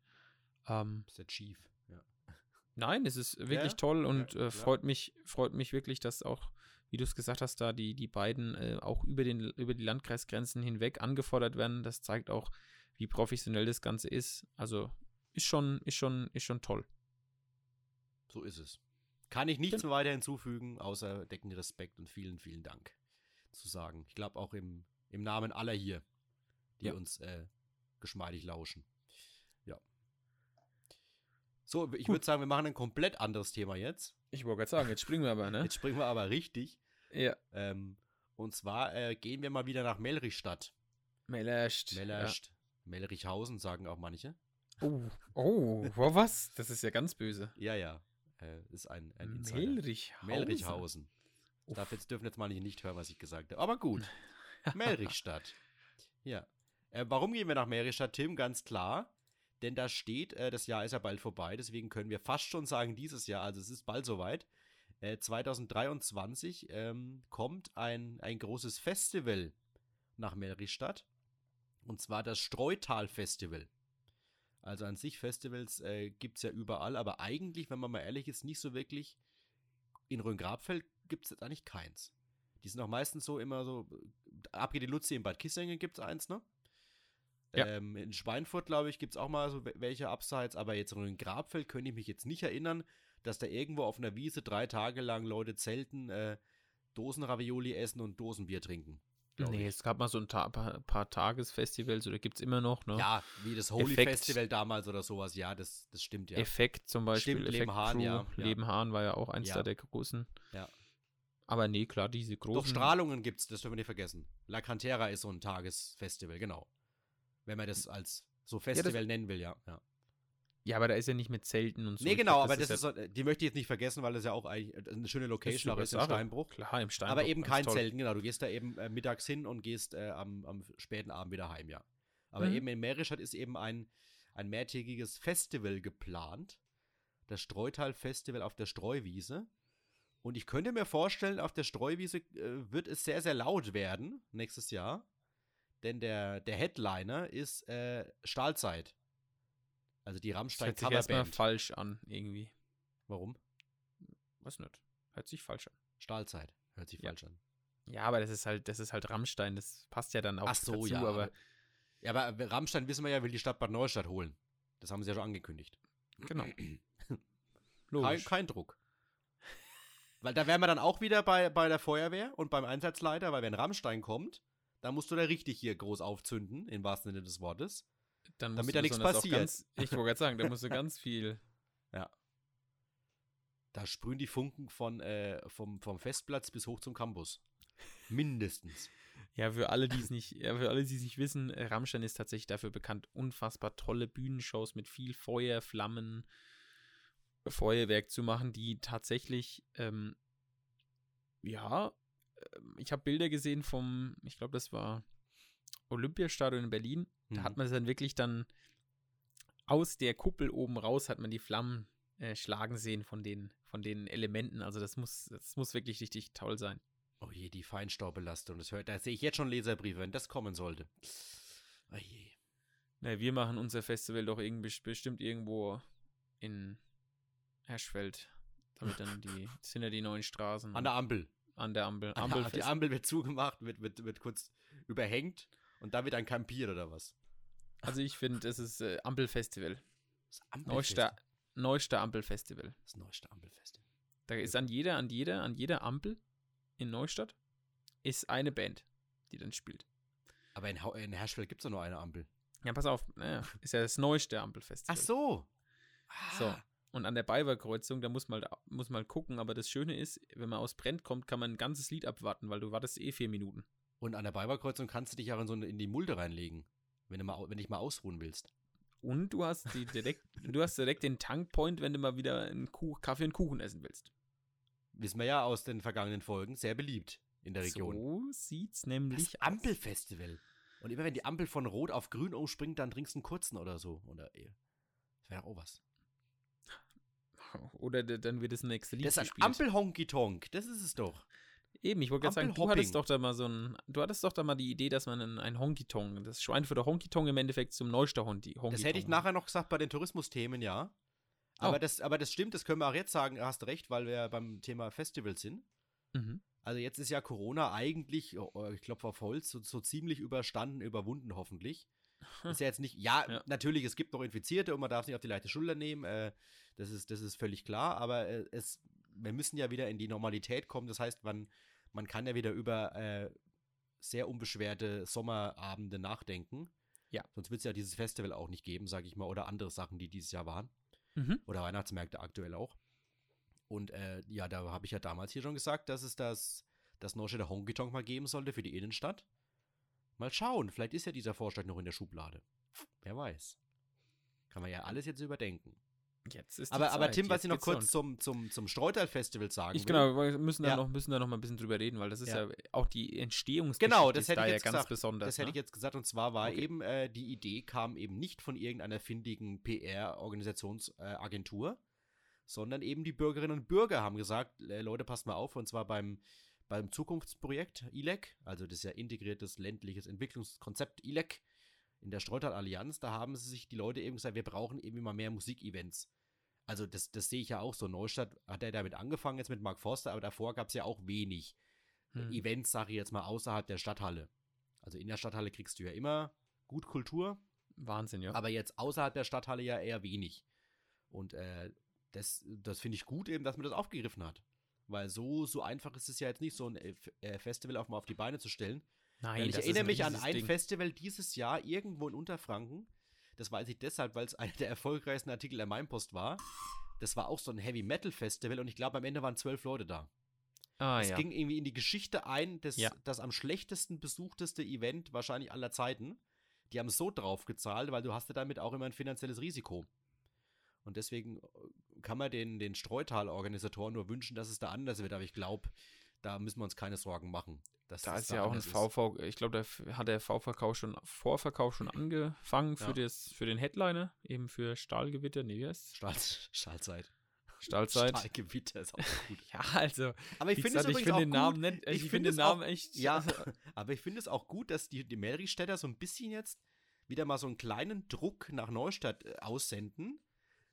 Ähm, ist schief, ja. Nein, es ist wirklich ja, toll und ja, äh, freut mich, freut mich wirklich, dass auch, wie du es gesagt hast, da die, die beiden äh, auch über, den, über die Landkreisgrenzen hinweg angefordert werden. Das zeigt auch, wie professionell das Ganze ist. Also ist schon, ist schon, ist schon toll. So ist es. Kann ich nichts mehr weiter hinzufügen, außer decken Respekt und vielen, vielen Dank zu sagen. Ich glaube auch im, im Namen aller hier, die ja. uns äh, geschmeidig lauschen. So, ich würde sagen, wir machen ein komplett anderes Thema jetzt. Ich wollte gerade sagen, jetzt springen wir aber, ne? Jetzt springen wir aber richtig. Ja. Ähm, und zwar äh, gehen wir mal wieder nach Melrichstadt. Mellerscht. Mellerscht. Ja. Melrichhausen sagen auch manche. Oh, oh, was? Das ist ja ganz böse. Ja, ja. Äh, ist ein, ein Insider. Melrichhausen. Melrichhausen. Darf jetzt, dürfen jetzt mal nicht, nicht hören, was ich gesagt habe. Aber gut. Melrichstadt. Ja. Äh, warum gehen wir nach Melrichstadt, Tim? Ganz klar. Denn da steht, äh, das Jahr ist ja bald vorbei, deswegen können wir fast schon sagen, dieses Jahr, also es ist bald soweit. 2023 äh, ähm, kommt ein, ein großes Festival nach Melrichstadt. Und zwar das Streutal-Festival. Also an sich Festivals äh, gibt es ja überall, aber eigentlich, wenn man mal ehrlich ist, nicht so wirklich. In Rhön-Grabfeld gibt es jetzt eigentlich keins. Die sind auch meistens so immer so, abgeht die Luzi in Bad Kissingen gibt es eins, ne? Ja. Ähm, in Schweinfurt, glaube ich, gibt es auch mal so welche Abseits, aber jetzt in Grabfeld könnte ich mich jetzt nicht erinnern, dass da irgendwo auf einer Wiese drei Tage lang Leute zelten, äh, Dosenravioli essen und Dosenbier trinken. Nee, ich. es gab mal so ein Ta paar, paar Tagesfestivals oder gibt es immer noch, ne? Ja, wie das Holy Effekt, Festival damals oder sowas, ja, das, das stimmt ja. Effekt zum Beispiel. Stimmt, Leben Hahn, ja, ja. Leben Hahn war ja auch eins ja. der großen. Ja. Aber nee, klar, diese großen. Doch Strahlungen gibt's, das dürfen wir nicht vergessen. La Cantera ist so ein Tagesfestival, genau. Wenn man das als so Festival ja, nennen will, ja. ja. Ja, aber da ist ja nicht mit Zelten und so. Nee, genau, aber das ist, das ist so, die möchte ich jetzt nicht vergessen, weil das ja auch eigentlich eine schöne Location ist, ist in Steinbruch. Klar, im Steinbruch. Aber eben kein Zelten, genau. Du gehst da eben äh, mittags hin und gehst äh, am, am, späten Abend wieder heim, ja. Aber mhm. eben in Merischat ist eben ein, ein mehrtägiges Festival geplant. Das Streutal-Festival auf der Streuwiese. Und ich könnte mir vorstellen, auf der Streuwiese äh, wird es sehr, sehr laut werden nächstes Jahr. Denn der, der Headliner ist äh, Stahlzeit. Also die Rammstein das hört sich erstmal falsch an, irgendwie. Warum? Was nicht. Hört sich falsch an. Stahlzeit. Hört sich ja. falsch an. Ja, aber das ist halt, das ist halt Rammstein, das passt ja dann auch Ach so, dazu, ja, aber. Ja, aber Rammstein wissen wir ja, will die Stadt Bad Neustadt holen. Das haben sie ja schon angekündigt. Genau. kein, kein Druck. Weil da wären wir dann auch wieder bei, bei der Feuerwehr und beim Einsatzleiter, weil wenn Rammstein kommt, dann musst du da richtig hier groß aufzünden, im wahrsten Sinne des Wortes. Damit da nichts passiert. Ganz, ich wollte gerade sagen, da musst du ganz viel. Ja. Da sprühen die Funken von, äh, vom, vom Festplatz bis hoch zum Campus. Mindestens. Ja, für alle, die es nicht, ja, für alle, die es nicht wissen, Rammstein ist tatsächlich dafür bekannt, unfassbar tolle Bühnenshows mit viel Feuer, Flammen, Feuerwerk zu machen, die tatsächlich, ähm, ja, ich habe Bilder gesehen vom, ich glaube, das war Olympiastadion in Berlin. Da mhm. hat man es dann wirklich dann aus der Kuppel oben raus, hat man die Flammen äh, schlagen sehen von den, von den Elementen. Also das muss, das muss wirklich richtig toll sein. Oh je, die Feinstaubbelastung. Das hört, da sehe ich jetzt schon Leserbriefe, wenn das kommen sollte. Oh je. Na, wir machen unser Festival doch irgendwie bestimmt irgendwo in Herschfeld. Damit dann die, sind ja die neuen Straßen. An der Ampel. An der Ampel. Ampel die Ampel wird zugemacht, wird, wird, wird kurz überhängt und da wird ein Kampier oder was? Also ich finde, es ist äh, Ampelfestival. Das Ampelfestival. Neuster, Ampelfestival. Das neueste Ampelfestival. Da ist an jeder, an jeder, an jeder Ampel in Neustadt ist eine Band, die dann spielt. Aber in, in Herschfeld gibt es doch nur eine Ampel. Ja, pass auf, naja, ist ja das neueste Ampelfestival. Ach so. Ah. So. Und an der Baywer-Kreuzung, da muss man, muss man gucken, aber das Schöne ist, wenn man aus Brent kommt, kann man ein ganzes Lied abwarten, weil du wartest eh vier Minuten. Und an der Baywer-Kreuzung kannst du dich auch in, so in die Mulde reinlegen, wenn du mal, wenn dich mal ausruhen willst. Und du hast, die direkt, du hast direkt den Tankpoint, wenn du mal wieder einen Kuch, Kaffee und Kuchen essen willst. Wissen wir ja aus den vergangenen Folgen, sehr beliebt in der Region. So sieht's nämlich das Ampelfestival. Und immer wenn die Ampel von Rot auf Grün umspringt, dann trinkst du einen kurzen oder so. Oder eh. Das wäre auch was. Oder dann wird das nächste Lied Das ist ein Ampel-Honky-Tonk. Das ist es doch. Eben, ich wollte gerade sagen, du hattest doch da mal so ein, du hattest doch da mal die Idee, dass man ein, ein Honky-Tonk, das Schweinfurter Honky-Tonk im Endeffekt zum Neuster Honky Tonk. Das hätte ich nachher noch gesagt bei den Tourismusthemen, ja. Aber, oh. das, aber das stimmt, das können wir auch jetzt sagen, hast recht, weil wir beim Thema Festival sind. Mhm. Also jetzt ist ja Corona eigentlich, oh, oh ich glaube auf Holz, so, so, ziemlich überstanden, überwunden hoffentlich. Ist ja jetzt nicht, ja, ja, natürlich, es gibt noch Infizierte und man darf es nicht auf die leichte Schulter nehmen, äh, das, ist, das ist völlig klar, aber äh, es, wir müssen ja wieder in die Normalität kommen, das heißt, man, man kann ja wieder über äh, sehr unbeschwerte Sommerabende nachdenken. Ja. Sonst wird es ja dieses Festival auch nicht geben, sage ich mal, oder andere Sachen, die dieses Jahr waren. Mhm. Oder Weihnachtsmärkte aktuell auch. Und äh, ja, da habe ich ja damals hier schon gesagt, dass es das, das Neustädter Honky Tonk mal geben sollte für die Innenstadt. Mal schauen, vielleicht ist ja dieser Vorschlag noch in der Schublade. Wer weiß. Kann man ja alles jetzt überdenken. Jetzt ist aber, aber Tim, was ich noch kurz zum, zum, zum Streutal-Festival sagen ich, Genau, wir müssen da, ja. noch, müssen da noch mal ein bisschen drüber reden, weil das ist ja, ja auch die Entstehungsgeschichte genau, das hätte ich jetzt ja ganz besonders. Das ne? hätte ich jetzt gesagt und zwar war okay. eben, äh, die Idee kam eben nicht von irgendeiner findigen PR-Organisationsagentur, äh, sondern eben die Bürgerinnen und Bürger haben gesagt, äh, Leute, passt mal auf, und zwar beim, beim Zukunftsprojekt ILEC, also das ist ja integriertes ländliches Entwicklungskonzept ILEC, in der Streutal Allianz, da haben sie sich die Leute eben gesagt, wir brauchen eben immer mehr Musikevents also das, das sehe ich ja auch so. Neustadt hat er damit angefangen, jetzt mit Mark Forster, aber davor gab es ja auch wenig hm. Events, sage ich jetzt mal, außerhalb der Stadthalle. Also in der Stadthalle kriegst du ja immer gut Kultur. Wahnsinn, ja. Aber jetzt außerhalb der Stadthalle ja eher wenig. Und äh, das, das finde ich gut eben, dass man das aufgegriffen hat. Weil so, so einfach ist es ja jetzt nicht, so ein äh, Festival auf mal auf die Beine zu stellen. Nein, ich erinnere mich an ein Ding. Festival dieses Jahr irgendwo in Unterfranken. Das weiß ich deshalb, weil es einer der erfolgreichsten Artikel der Mainpost war. Das war auch so ein Heavy Metal Festival und ich glaube, am Ende waren zwölf Leute da. Ah, es ja. ging irgendwie in die Geschichte ein, das, ja. das am schlechtesten besuchteste Event wahrscheinlich aller Zeiten. Die haben so drauf gezahlt, weil du hast ja damit auch immer ein finanzielles Risiko. Und deswegen äh, kann man den, den Streutal-Organisatoren nur wünschen, dass es da anders wird. Aber ich glaube, da müssen wir uns keine Sorgen machen. da ist ja auch ein VV, ich glaube, da hat der V-Verkauf schon, Vorverkauf schon angefangen für, ja. das, für den Headliner, eben für Stahlgewitter, nee, wie heißt Stahl, Stahlzeit. Stahlzeit. Stahlgewitter ist auch gut. ja, also. Aber ich finde find den Namen nicht, ich, ich finde den Namen echt. Ja, aber ich finde es auch gut, dass die, die Melrichstädter so ein bisschen jetzt wieder mal so einen kleinen Druck nach Neustadt äh, aussenden.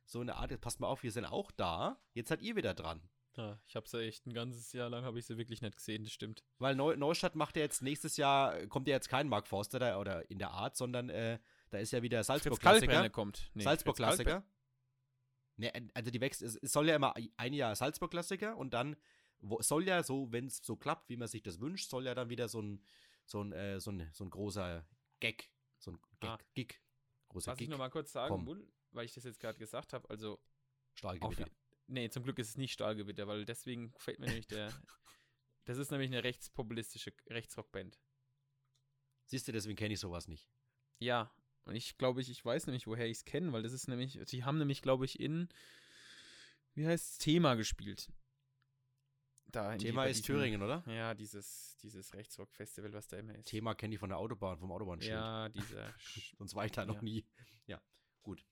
So eine Art, passt mal auf, wir sind auch da. Jetzt seid ihr wieder dran. Ja, ich habe sie echt ein ganzes Jahr lang habe ich sie wirklich nicht gesehen, das stimmt. Weil Neu Neustadt macht ja jetzt nächstes Jahr, kommt ja jetzt kein Mark Forster da oder in der Art, sondern äh, da ist ja wieder Salzburg-Klassiker. kommt. Nee, Salzburg-Klassiker. Nee, also die wächst, es, soll ja immer ein Jahr Salzburg-Klassiker und dann wo, soll ja so, wenn es so klappt, wie man sich das wünscht, soll ja dann wieder so ein, so ein, äh, so ein, so ein großer Gag, so ein Gag, ah. Gig, großer Was Gig. ich nochmal kurz sagen will, weil ich das jetzt gerade gesagt habe, also Stahlgewitter. Nee, zum Glück ist es nicht Stahlgewitter, weil deswegen fällt mir nämlich der. Das ist nämlich eine rechtspopulistische Rechtsrockband. Siehst du, deswegen kenne ich sowas nicht. Ja, und ich glaube, ich, ich weiß nämlich, woher ich es kenne, weil das ist nämlich, sie haben nämlich, glaube ich, in, wie heißt es, Thema gespielt. Da Thema ist diesem, Thüringen, oder? Ja, dieses, dieses Rechtsrock-Festival, was da immer ist. Thema kenne ich von der Autobahn, vom Autobahnschild. Ja, dieser. Sonst war ich da noch nie. Ja, gut.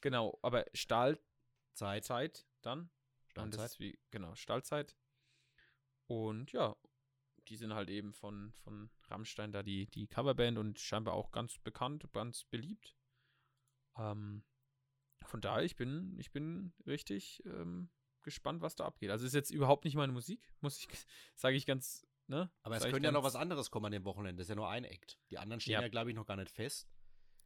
Genau, aber Stahlzeit Zeit dann. Stahlzeit. Wie, genau, Stahlzeit. Und ja, die sind halt eben von, von Rammstein da die, die Coverband und scheinbar auch ganz bekannt, ganz beliebt. Ähm, von daher, ich bin, ich bin richtig ähm, gespannt, was da abgeht. Also ist jetzt überhaupt nicht meine Musik, muss ich, sage ich ganz, ne? Aber es könnte ja noch was anderes kommen an dem Wochenende. Das ist ja nur ein Act. Die anderen stehen ja, ja glaube ich, noch gar nicht fest.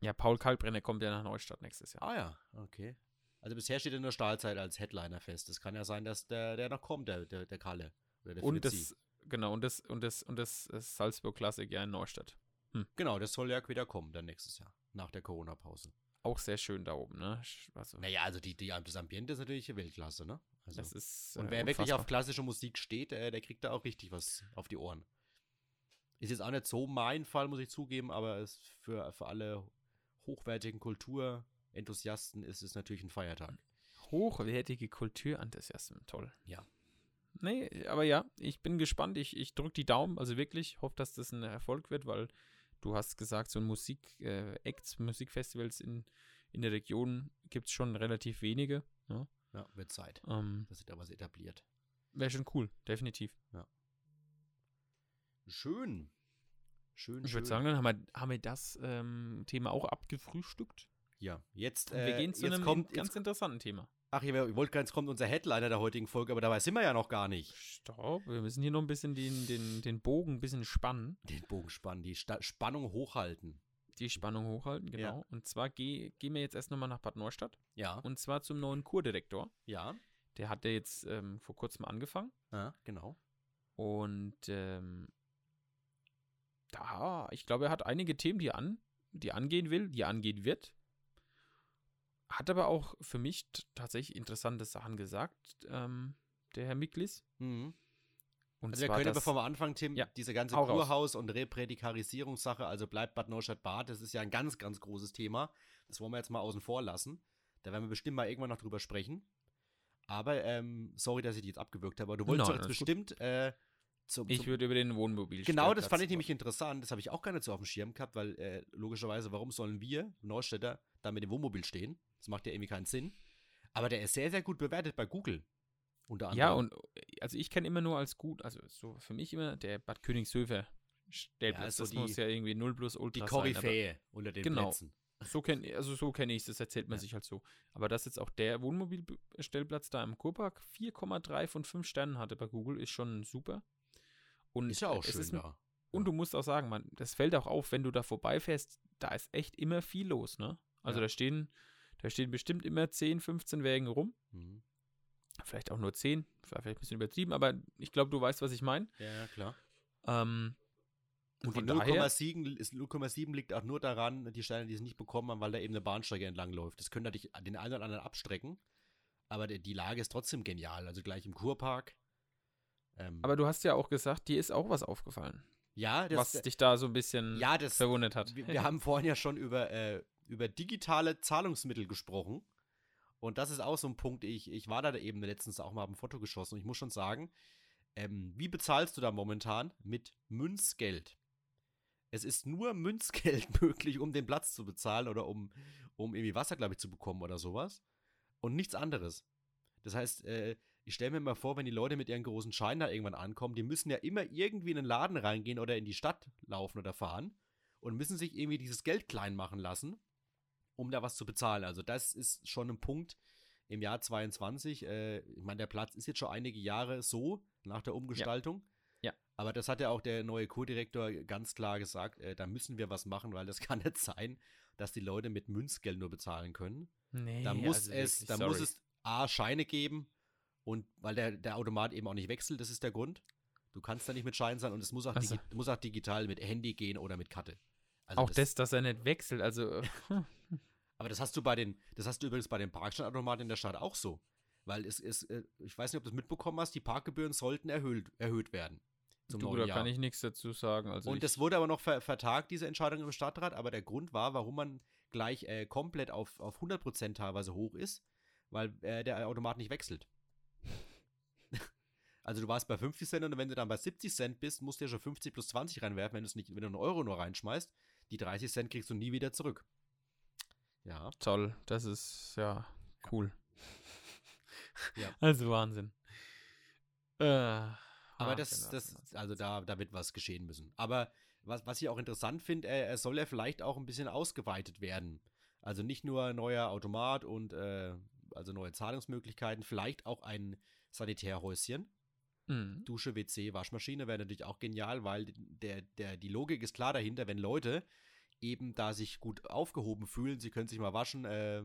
Ja, Paul Kalkbrenner kommt ja nach Neustadt nächstes Jahr. Ah ja, okay. Also bisher steht in der Stahlzeit als Headliner fest. Es kann ja sein, dass der, der noch kommt, der, der, der Kalle. Oder der und das, genau, und das, und das, und das, Salzburg Classic ja in Neustadt. Hm. Genau, das soll ja wieder kommen, dann nächstes Jahr, nach der Corona-Pause. Auch sehr schön da oben, ne? Also, naja, also die, die, das Ambiente ist natürlich Weltklasse, ne? Also, das ist, äh, und wer unfassbar. wirklich auf klassische Musik steht, äh, der kriegt da auch richtig was auf die Ohren. Ist jetzt auch nicht so mein Fall, muss ich zugeben, aber es für, für alle hochwertigen Kulturenthusiasten ist es natürlich ein Feiertag. Hochwertige Kulturenthusiasten, toll. Ja. Nee, aber ja, ich bin gespannt. Ich, ich drücke die Daumen, also wirklich, hoffe, dass das ein Erfolg wird, weil du hast gesagt, so ein Musik-Acts, äh, Musikfestivals in, in der Region gibt es schon relativ wenige. Ja, ne? ja wird Zeit, ähm, dass sich da was etabliert. Wäre schon cool, definitiv. Ja. Schön. Schön, Ich würde sagen, dann haben wir, haben wir das ähm, Thema auch abgefrühstückt. Ja, jetzt. Äh, wir gehen zu einem kommt, ganz jetzt, interessanten Thema. Ach, ich wollte jetzt kommt unser Headliner der heutigen Folge, aber dabei sind wir ja noch gar nicht. Stopp, wir müssen hier noch ein bisschen den, den, den Bogen ein bisschen spannen. Den Bogen spannen, die Sta Spannung hochhalten. Die Spannung hochhalten, genau. Ja. Und zwar geh, gehen wir jetzt erst nochmal nach Bad Neustadt. Ja. Und zwar zum neuen Kurdirektor. Ja. Der hat ja jetzt ähm, vor kurzem angefangen. Ja, genau. Und ähm, da, ich glaube, er hat einige Themen, die, an, die angehen will, die angehen wird. Hat aber auch für mich tatsächlich interessante Sachen gesagt, ähm, der Herr Miklis. Mhm. Und also wir können, das, bevor wir anfangen, Tim, ja, diese ganze Kurhaus- und Reprädikarisierungssache, also bleibt Bad Neustadt-Bad, das ist ja ein ganz, ganz großes Thema. Das wollen wir jetzt mal außen vor lassen. Da werden wir bestimmt mal irgendwann noch drüber sprechen. Aber, ähm, sorry, dass ich die jetzt abgewürgt habe, aber du wolltest no, jetzt bestimmt äh, zum, ich würde über den Wohnmobil Genau, das fand ich nämlich interessant. Das habe ich auch gar nicht so auf dem Schirm gehabt, weil äh, logischerweise, warum sollen wir, Neustädter, da mit dem Wohnmobil stehen? Das macht ja irgendwie keinen Sinn. Aber der ist sehr, sehr gut bewertet bei Google. Unter anderem. Ja, und also ich kenne immer nur als gut, also so für mich immer der Bad Königshöfer Stellplatz. Ja, also das die, muss ja irgendwie 0 plus Ultra Die Koryphäe unter den genau. Plätzen. So kenn, also so kenne ich es, das erzählt man ja. sich halt so. Aber dass jetzt auch der Wohnmobilstellplatz da im Kurpark 4,3 von 5 Sternen hatte bei Google, ist schon super. Und ist ja auch schön da. Und du musst auch sagen, man, das fällt auch auf, wenn du da vorbeifährst, da ist echt immer viel los, ne? Also ja. da stehen, da stehen bestimmt immer 10, 15 Wägen rum. Mhm. Vielleicht auch nur 10, vielleicht ein bisschen übertrieben, aber ich glaube, du weißt, was ich meine. Ja, klar. Ähm, und von 0,7 liegt auch nur daran, die Steine, die es nicht bekommen haben, weil da eben eine Bahnstrecke entlang läuft. Das könnte natürlich den einen oder anderen abstrecken, aber die Lage ist trotzdem genial. Also gleich im Kurpark, ähm, Aber du hast ja auch gesagt, dir ist auch was aufgefallen. Ja, das, was dich da so ein bisschen ja, das, verwundert hat. Wir, wir haben vorhin ja schon über, äh, über digitale Zahlungsmittel gesprochen. Und das ist auch so ein Punkt, ich, ich war da eben letztens auch mal ein Foto geschossen und ich muss schon sagen, ähm, wie bezahlst du da momentan? Mit Münzgeld. Es ist nur Münzgeld möglich, um den Platz zu bezahlen oder um, um irgendwie Wasser, glaube ich, zu bekommen oder sowas. Und nichts anderes. Das heißt, äh, ich stelle mir mal vor, wenn die Leute mit ihren großen Scheinen da irgendwann ankommen, die müssen ja immer irgendwie in den Laden reingehen oder in die Stadt laufen oder fahren und müssen sich irgendwie dieses Geld klein machen lassen, um da was zu bezahlen. Also das ist schon ein Punkt im Jahr 22. Äh, ich meine, der Platz ist jetzt schon einige Jahre so nach der Umgestaltung. Ja. ja. Aber das hat ja auch der neue Co-Direktor ganz klar gesagt, äh, da müssen wir was machen, weil das kann nicht sein, dass die Leute mit Münzgeld nur bezahlen können. Nee, da muss also es, da sorry. muss es A, Scheine geben und weil der, der Automat eben auch nicht wechselt, das ist der Grund. Du kannst da nicht mit Schein sein und es muss auch, also. muss auch digital mit Handy gehen oder mit Karte. Also auch das, das, dass er nicht wechselt, also. Äh, aber das hast du bei den, das hast du übrigens bei den Parkstandautomaten in der Stadt auch so. Weil es ist, äh, ich weiß nicht, ob du das mitbekommen hast, die Parkgebühren sollten erhöht, erhöht werden. Zum du, da Jahr. kann ich nichts dazu sagen. Also und das wurde aber noch ver vertagt, diese Entscheidung im Stadtrat, aber der Grund war, warum man gleich äh, komplett auf, auf 100% teilweise hoch ist, weil äh, der Automat nicht wechselt. Also du warst bei 50 Cent und wenn du dann bei 70 Cent bist, musst du ja schon 50 plus 20 reinwerfen, wenn, nicht, wenn du einen Euro nur reinschmeißt. Die 30 Cent kriegst du nie wieder zurück. Ja. Toll, das ist ja cool. ja. Also Wahnsinn. Äh, Aber das, das, also da, da wird was geschehen müssen. Aber was, was ich auch interessant finde, er, er soll ja vielleicht auch ein bisschen ausgeweitet werden. Also nicht nur neuer Automat und äh, also neue Zahlungsmöglichkeiten, vielleicht auch ein Sanitärhäuschen. Mhm. Dusche, WC, Waschmaschine wäre natürlich auch genial, weil der, der, die Logik ist klar dahinter, wenn Leute eben da sich gut aufgehoben fühlen, sie können sich mal waschen, äh,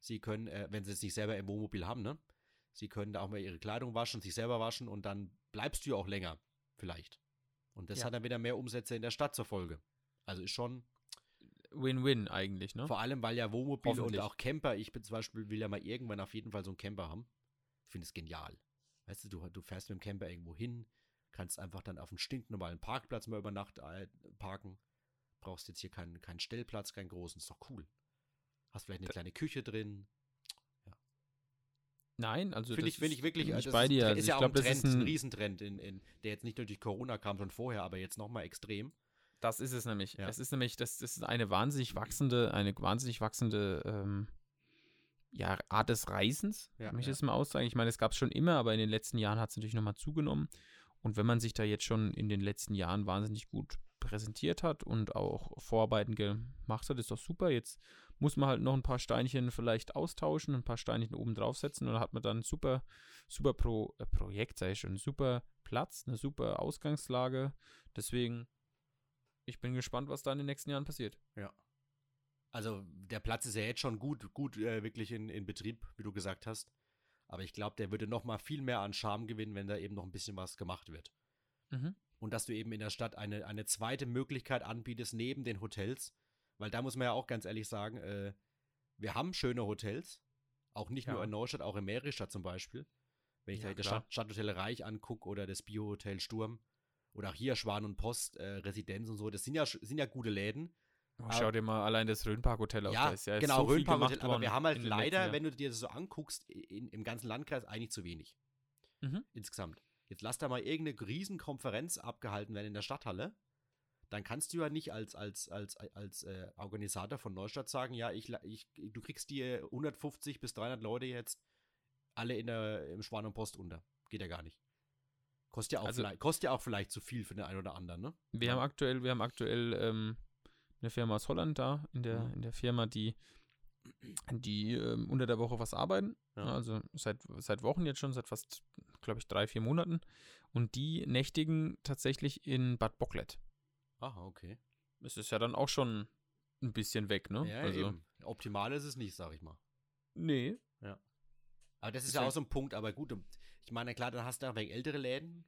sie können, äh, wenn sie es nicht selber im Wohnmobil haben, ne? Sie können da auch mal ihre Kleidung waschen, sich selber waschen und dann bleibst du ja auch länger, vielleicht. Und das ja. hat dann wieder mehr Umsätze in der Stadt zur Folge. Also ist schon Win-Win eigentlich, ne? Vor allem, weil ja Wohnmobil und auch Camper, ich bin zum Beispiel, will ja mal irgendwann auf jeden Fall so einen Camper haben. Ich finde es genial. Weißt du, du, du fährst mit dem Camper irgendwo hin, kannst einfach dann auf einen stinknormalen Parkplatz mal über Nacht äh, parken. Brauchst jetzt hier keinen, keinen Stellplatz, keinen großen, ist doch cool. Hast vielleicht eine kleine Küche drin, Nein, also finde ich, find ich wirklich, also bei dir. Ist, also ist ja auch glaub, ein Trend, ein, ein Riesentrend, in, in, der jetzt nicht nur durch Corona kam, schon vorher, aber jetzt nochmal extrem. Das ist es nämlich. Ja. Es ist nämlich, das, das ist eine wahnsinnig wachsende, eine wahnsinnig wachsende ähm, ja, Art des Reisens, ja, möchte ich ja. das mal aussagen. Ich meine, es gab es schon immer, aber in den letzten Jahren hat es natürlich nochmal zugenommen. Und wenn man sich da jetzt schon in den letzten Jahren wahnsinnig gut präsentiert hat und auch Vorarbeiten gemacht hat, ist doch super. Jetzt muss man halt noch ein paar Steinchen vielleicht austauschen, ein paar Steinchen oben draufsetzen und dann hat man dann ein super, super Pro, äh, Projekt, sei schon, super Platz, eine super Ausgangslage. Deswegen, ich bin gespannt, was da in den nächsten Jahren passiert. Ja. Also der Platz ist ja jetzt schon gut, gut äh, wirklich in, in Betrieb, wie du gesagt hast. Aber ich glaube, der würde noch mal viel mehr an Charme gewinnen, wenn da eben noch ein bisschen was gemacht wird. Mhm. Und dass du eben in der Stadt eine, eine zweite Möglichkeit anbietest, neben den Hotels, weil da muss man ja auch ganz ehrlich sagen, äh, wir haben schöne Hotels, auch nicht ja. nur in Neustadt, auch in Meristadt zum Beispiel. Wenn ich ja, da das Stadt, Stadthotel Reich angucke oder das Biohotel Sturm oder auch hier Schwan und Post, äh, Residenz und so, das sind ja, sind ja gute Läden. Oh, schau dir mal allein das Rhönpark-Hotel auf. Ja, ja genau, so Rhönpark-Hotel, aber wir haben halt leider, wenn du dir das so anguckst, in, im ganzen Landkreis eigentlich zu wenig. Mhm. Insgesamt. Jetzt lass da mal irgendeine Riesenkonferenz abgehalten werden in der Stadthalle dann kannst du ja nicht als, als, als, als äh, Organisator von Neustadt sagen, ja, ich, ich, du kriegst dir 150 bis 300 Leute jetzt alle in der, im Schwan und Post unter. Geht ja gar nicht. Kostet ja auch, also, vielleicht, kostet ja auch vielleicht zu viel für den einen oder anderen, ne? Wir haben aktuell, wir haben aktuell ähm, eine Firma aus Holland da, in der, mhm. in der Firma, die, die ähm, unter der Woche was arbeiten. Ja. Also seit, seit Wochen jetzt schon, seit fast, glaube ich, drei, vier Monaten. Und die nächtigen tatsächlich in Bad Bocklet. Aha, okay. Es ist ja dann auch schon ein bisschen weg, ne? Ja, also. Eben. Optimal ist es nicht, sag ich mal. Nee. Ja. Aber das ist ja auch so ein Punkt, aber gut, ich meine, klar, dann hast du auch wegen ältere Läden,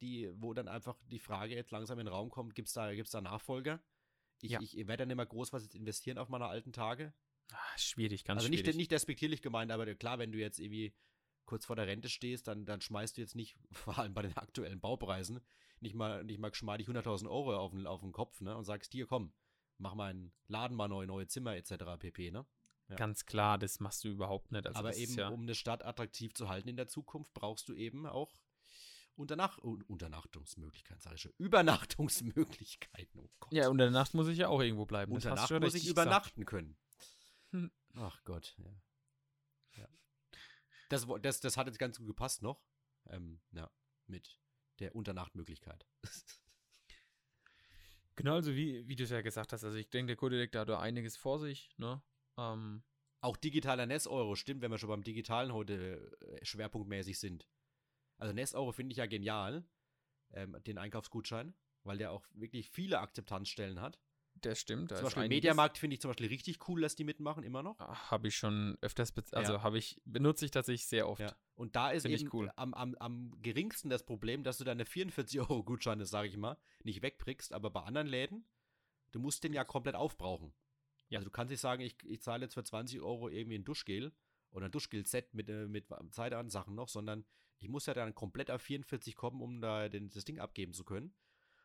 die, wo dann einfach die Frage jetzt langsam in den Raum kommt, gibt es da, gibt's da Nachfolger? Ich, ja. ich werde dann immer groß was jetzt investieren auf meine alten Tage. Ach, schwierig, ganz also schwierig. Also nicht, nicht despektierlich gemeint, aber klar, wenn du jetzt irgendwie kurz vor der Rente stehst, dann, dann schmeißt du jetzt nicht, vor allem bei den aktuellen Baupreisen, nicht mal, nicht mal geschmeidig 100.000 Euro auf den, auf den Kopf, ne? Und sagst, hier, komm, mach meinen Laden mal neu, neue Zimmer etc. pp, ne? Ja. Ganz klar, das machst du überhaupt nicht. Also Aber eben, ja um eine Stadt attraktiv zu halten in der Zukunft, brauchst du eben auch Unternach Unternachtungsmöglichkeiten, sage ich schon. Übernachtungsmöglichkeiten. Oh Gott. Ja, unter der Nacht muss ich ja auch irgendwo bleiben. Unter Nacht muss ich übernachten können. Hm. Ach Gott, ja. ja. Das, das, das hat jetzt ganz gut gepasst noch. Ähm, ja, mit der Unternachtmöglichkeit. genau, also wie, wie du es ja gesagt hast, also ich denke, der Codec hat da einiges vor sich, ne? Ähm, auch digitaler NES-Euro, stimmt, wenn wir schon beim Digitalen heute äh, schwerpunktmäßig sind. Also NES-Euro finde ich ja genial, ähm, den Einkaufsgutschein, weil der auch wirklich viele Akzeptanzstellen hat. Das stimmt. Zum Beispiel Mediamarkt finde ich zum Beispiel richtig cool, dass die mitmachen, immer noch. Ah, habe ich schon öfters, also ja. habe ich, benutze ich tatsächlich sehr oft. Ja. Und da ist eben cool. am, am, am geringsten das Problem, dass du deine 44-Euro-Gutscheine, sage ich mal, nicht wegbrickst, aber bei anderen Läden, du musst den ja komplett aufbrauchen. Ja. Also du kannst nicht sagen, ich, ich zahle jetzt für 20 Euro irgendwie ein Duschgel oder ein Duschgel-Set mit, äh, mit Zeitansachen noch, sondern ich muss ja dann komplett auf 44 kommen, um da den, das Ding abgeben zu können.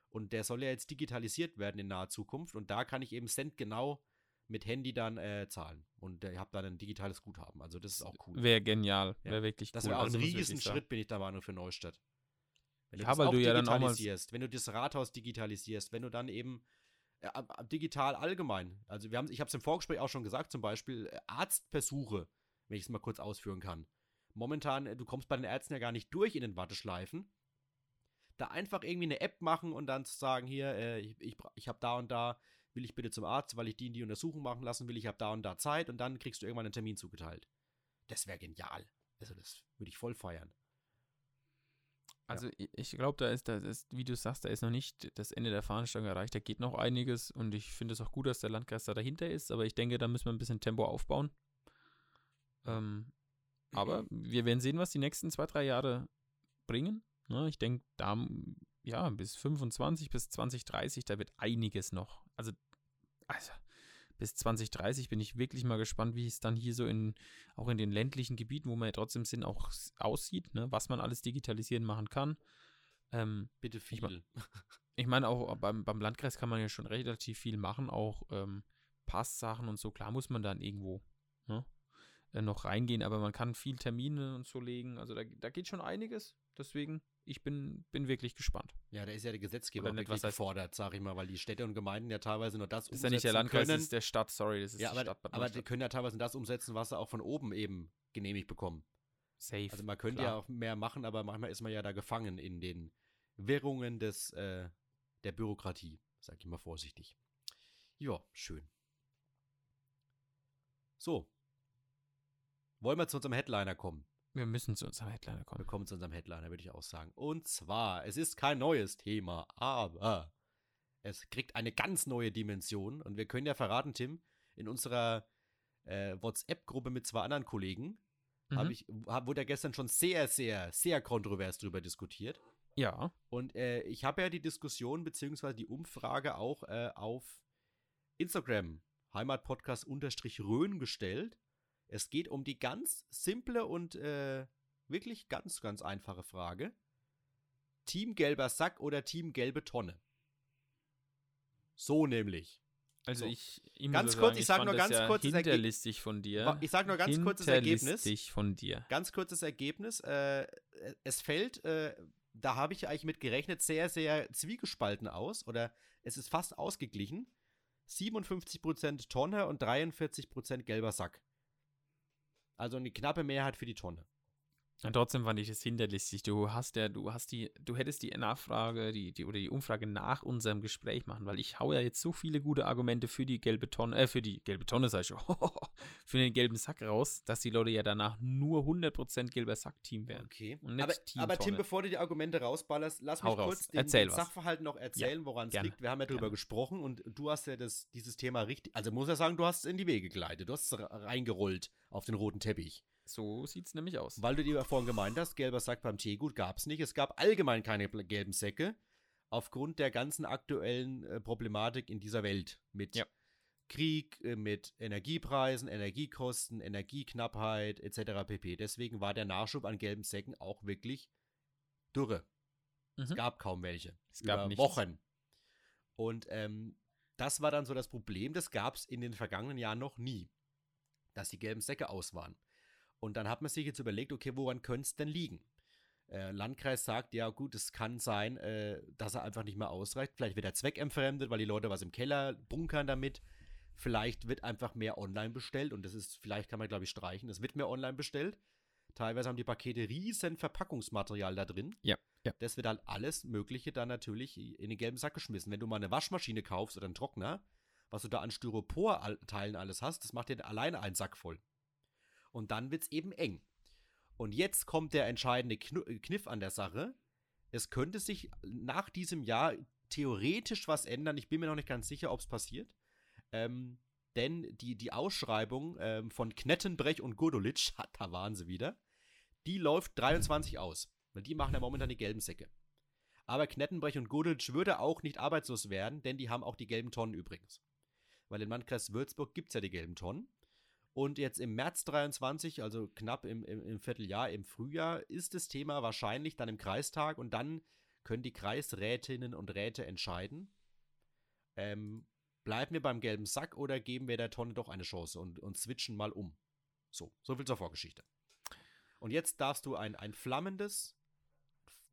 Und der soll ja jetzt digitalisiert werden in naher Zukunft. Und da kann ich eben Cent genau mit Handy dann äh, zahlen. Und äh, ihr habt dann ein digitales Guthaben. Also das ist auch cool. Wäre genial. Ja. Wäre wirklich das cool. Das wäre auch also ein Riesenschritt, bin ich der Meinung, für Neustadt. Wenn du ja, das weil du ja dann auch mal wenn du das Rathaus digitalisierst, wenn du dann eben äh, digital allgemein, also wir haben, ich habe es im Vorgespräch auch schon gesagt, zum Beispiel äh, Arztbesuche, wenn ich es mal kurz ausführen kann. Momentan, äh, du kommst bei den Ärzten ja gar nicht durch in den Warteschleifen. da einfach irgendwie eine App machen und dann zu sagen, hier, äh, ich, ich, ich habe da und da, will ich bitte zum Arzt, weil ich die und die Untersuchung machen lassen will, ich habe da und da Zeit und dann kriegst du irgendwann einen Termin zugeteilt. Das wäre genial. Also das würde ich voll feiern. Also ja. ich glaube, da ist, da ist, wie du sagst, da ist noch nicht das Ende der Fahnenstange erreicht. Da geht noch einiges und ich finde es auch gut, dass der Landkreis da dahinter ist, aber ich denke, da müssen wir ein bisschen Tempo aufbauen. Ähm, aber wir werden sehen, was die nächsten zwei, drei Jahre bringen. Ne? Ich denke, da, ja, bis 25, bis 2030, da wird einiges noch. Also, also bis 2030 bin ich wirklich mal gespannt, wie es dann hier so in, auch in den ländlichen Gebieten, wo wir ja trotzdem sind, auch aussieht, ne? was man alles digitalisieren machen kann. Ähm, Bitte viel. Ich, mein, ich meine, auch beim, beim Landkreis kann man ja schon relativ viel machen, auch ähm, Passsachen und so. Klar muss man dann irgendwo ne, äh, noch reingehen, aber man kann viel Termine und so legen. Also da, da geht schon einiges. Deswegen ich bin, bin wirklich gespannt. Ja, da ist ja der Gesetzgeber nicht, was gefordert, sag ich mal, weil die Städte und Gemeinden ja teilweise nur das, das ist ja nicht der Landkreis, können. das ist der Stadt, sorry, das ist ja, die aber, Stadt. aber die können ja teilweise das umsetzen, was sie auch von oben eben genehmigt bekommen. Safe. Also man könnte ja auch mehr machen, aber manchmal ist man ja da gefangen in den Wirrungen des, äh, der Bürokratie, sag ich mal vorsichtig. Ja, schön. So. Wollen wir zu unserem Headliner kommen? Wir müssen zu unserem Headliner kommen. Wir kommen zu unserem Headliner, würde ich auch sagen. Und zwar, es ist kein neues Thema, aber es kriegt eine ganz neue Dimension. Und wir können ja verraten, Tim, in unserer äh, WhatsApp-Gruppe mit zwei anderen Kollegen mhm. ich, hab, wurde ja gestern schon sehr, sehr, sehr kontrovers darüber diskutiert. Ja. Und äh, ich habe ja die Diskussion bzw. die Umfrage auch äh, auf Instagram Heimatpodcast-Rhön gestellt. Es geht um die ganz simple und äh, wirklich ganz, ganz einfache Frage. Team gelber Sack oder Team gelbe Tonne? So nämlich. Also so. ich, ganz kurz, sagen, ich sage nur ganz ja kurz hinterlistig von dir. Ich sage nur ganz kurzes Ergebnis. von dir. Ganz kurzes Ergebnis. Äh, es fällt, äh, da habe ich eigentlich mit gerechnet, sehr, sehr zwiegespalten aus oder es ist fast ausgeglichen. 57% Tonne und 43% gelber Sack. Also eine knappe Mehrheit für die Tonne. Und trotzdem fand ich es hinterlistig. Du hast ja, du hast die, du hättest die Nachfrage, die, die oder die Umfrage nach unserem Gespräch machen, weil ich hau ja jetzt so viele gute Argumente für die gelbe Tonne, äh, für die gelbe Tonne, sag ich schon, für den gelben Sack raus, dass die Leute ja danach nur 100% gelber Sack-Team wären. Okay. aber, aber Tim, bevor du die Argumente rausballerst, lass mich kurz raus. den, den Sachverhalt noch erzählen, ja, woran es liegt. Wir haben ja drüber gesprochen und du hast ja das, dieses Thema richtig, also muss ja sagen, du hast es in die Wege geleitet, du hast es reingerollt auf den roten Teppich. So sieht es nämlich aus. Weil du dir vorhin gemeint hast, gelber Sack beim Teegut gab es nicht. Es gab allgemein keine gelben Säcke aufgrund der ganzen aktuellen äh, Problematik in dieser Welt mit ja. Krieg, äh, mit Energiepreisen, Energiekosten, Energieknappheit etc. pp. Deswegen war der Nachschub an gelben Säcken auch wirklich dürre. Mhm. Es gab kaum welche. Es gab über Wochen. Und ähm, das war dann so das Problem. Das gab es in den vergangenen Jahren noch nie, dass die gelben Säcke aus waren. Und dann hat man sich jetzt überlegt, okay, woran könnte es denn liegen? Äh, Landkreis sagt, ja gut, es kann sein, äh, dass er einfach nicht mehr ausreicht. Vielleicht wird er zweckentfremdet, weil die Leute was im Keller bunkern damit. Vielleicht wird einfach mehr online bestellt und das ist, vielleicht kann man glaube ich streichen, es wird mehr online bestellt. Teilweise haben die Pakete riesen Verpackungsmaterial da drin. Ja, ja. Das wird halt alles Mögliche dann natürlich in den gelben Sack geschmissen. Wenn du mal eine Waschmaschine kaufst oder einen Trockner, was du da an Styropor-Teilen alles hast, das macht dir alleine einen Sack voll. Und dann wird es eben eng. Und jetzt kommt der entscheidende Kniff an der Sache. Es könnte sich nach diesem Jahr theoretisch was ändern. Ich bin mir noch nicht ganz sicher, ob es passiert. Ähm, denn die, die Ausschreibung ähm, von Knettenbrech und Godolitsch, da waren sie wieder, die läuft 23 aus. Weil die machen ja momentan die gelben Säcke. Aber Knettenbrech und Godolitsch würde auch nicht arbeitslos werden, denn die haben auch die gelben Tonnen übrigens. Weil im Landkreis Würzburg gibt es ja die gelben Tonnen. Und jetzt im März 23, also knapp im, im, im, Vierteljahr, im Frühjahr, ist das Thema wahrscheinlich dann im Kreistag und dann können die Kreisrätinnen und Räte entscheiden. Ähm, bleiben wir beim gelben Sack oder geben wir der Tonne doch eine Chance und, und switchen mal um? So, so viel zur Vorgeschichte. Und jetzt darfst du ein, ein flammendes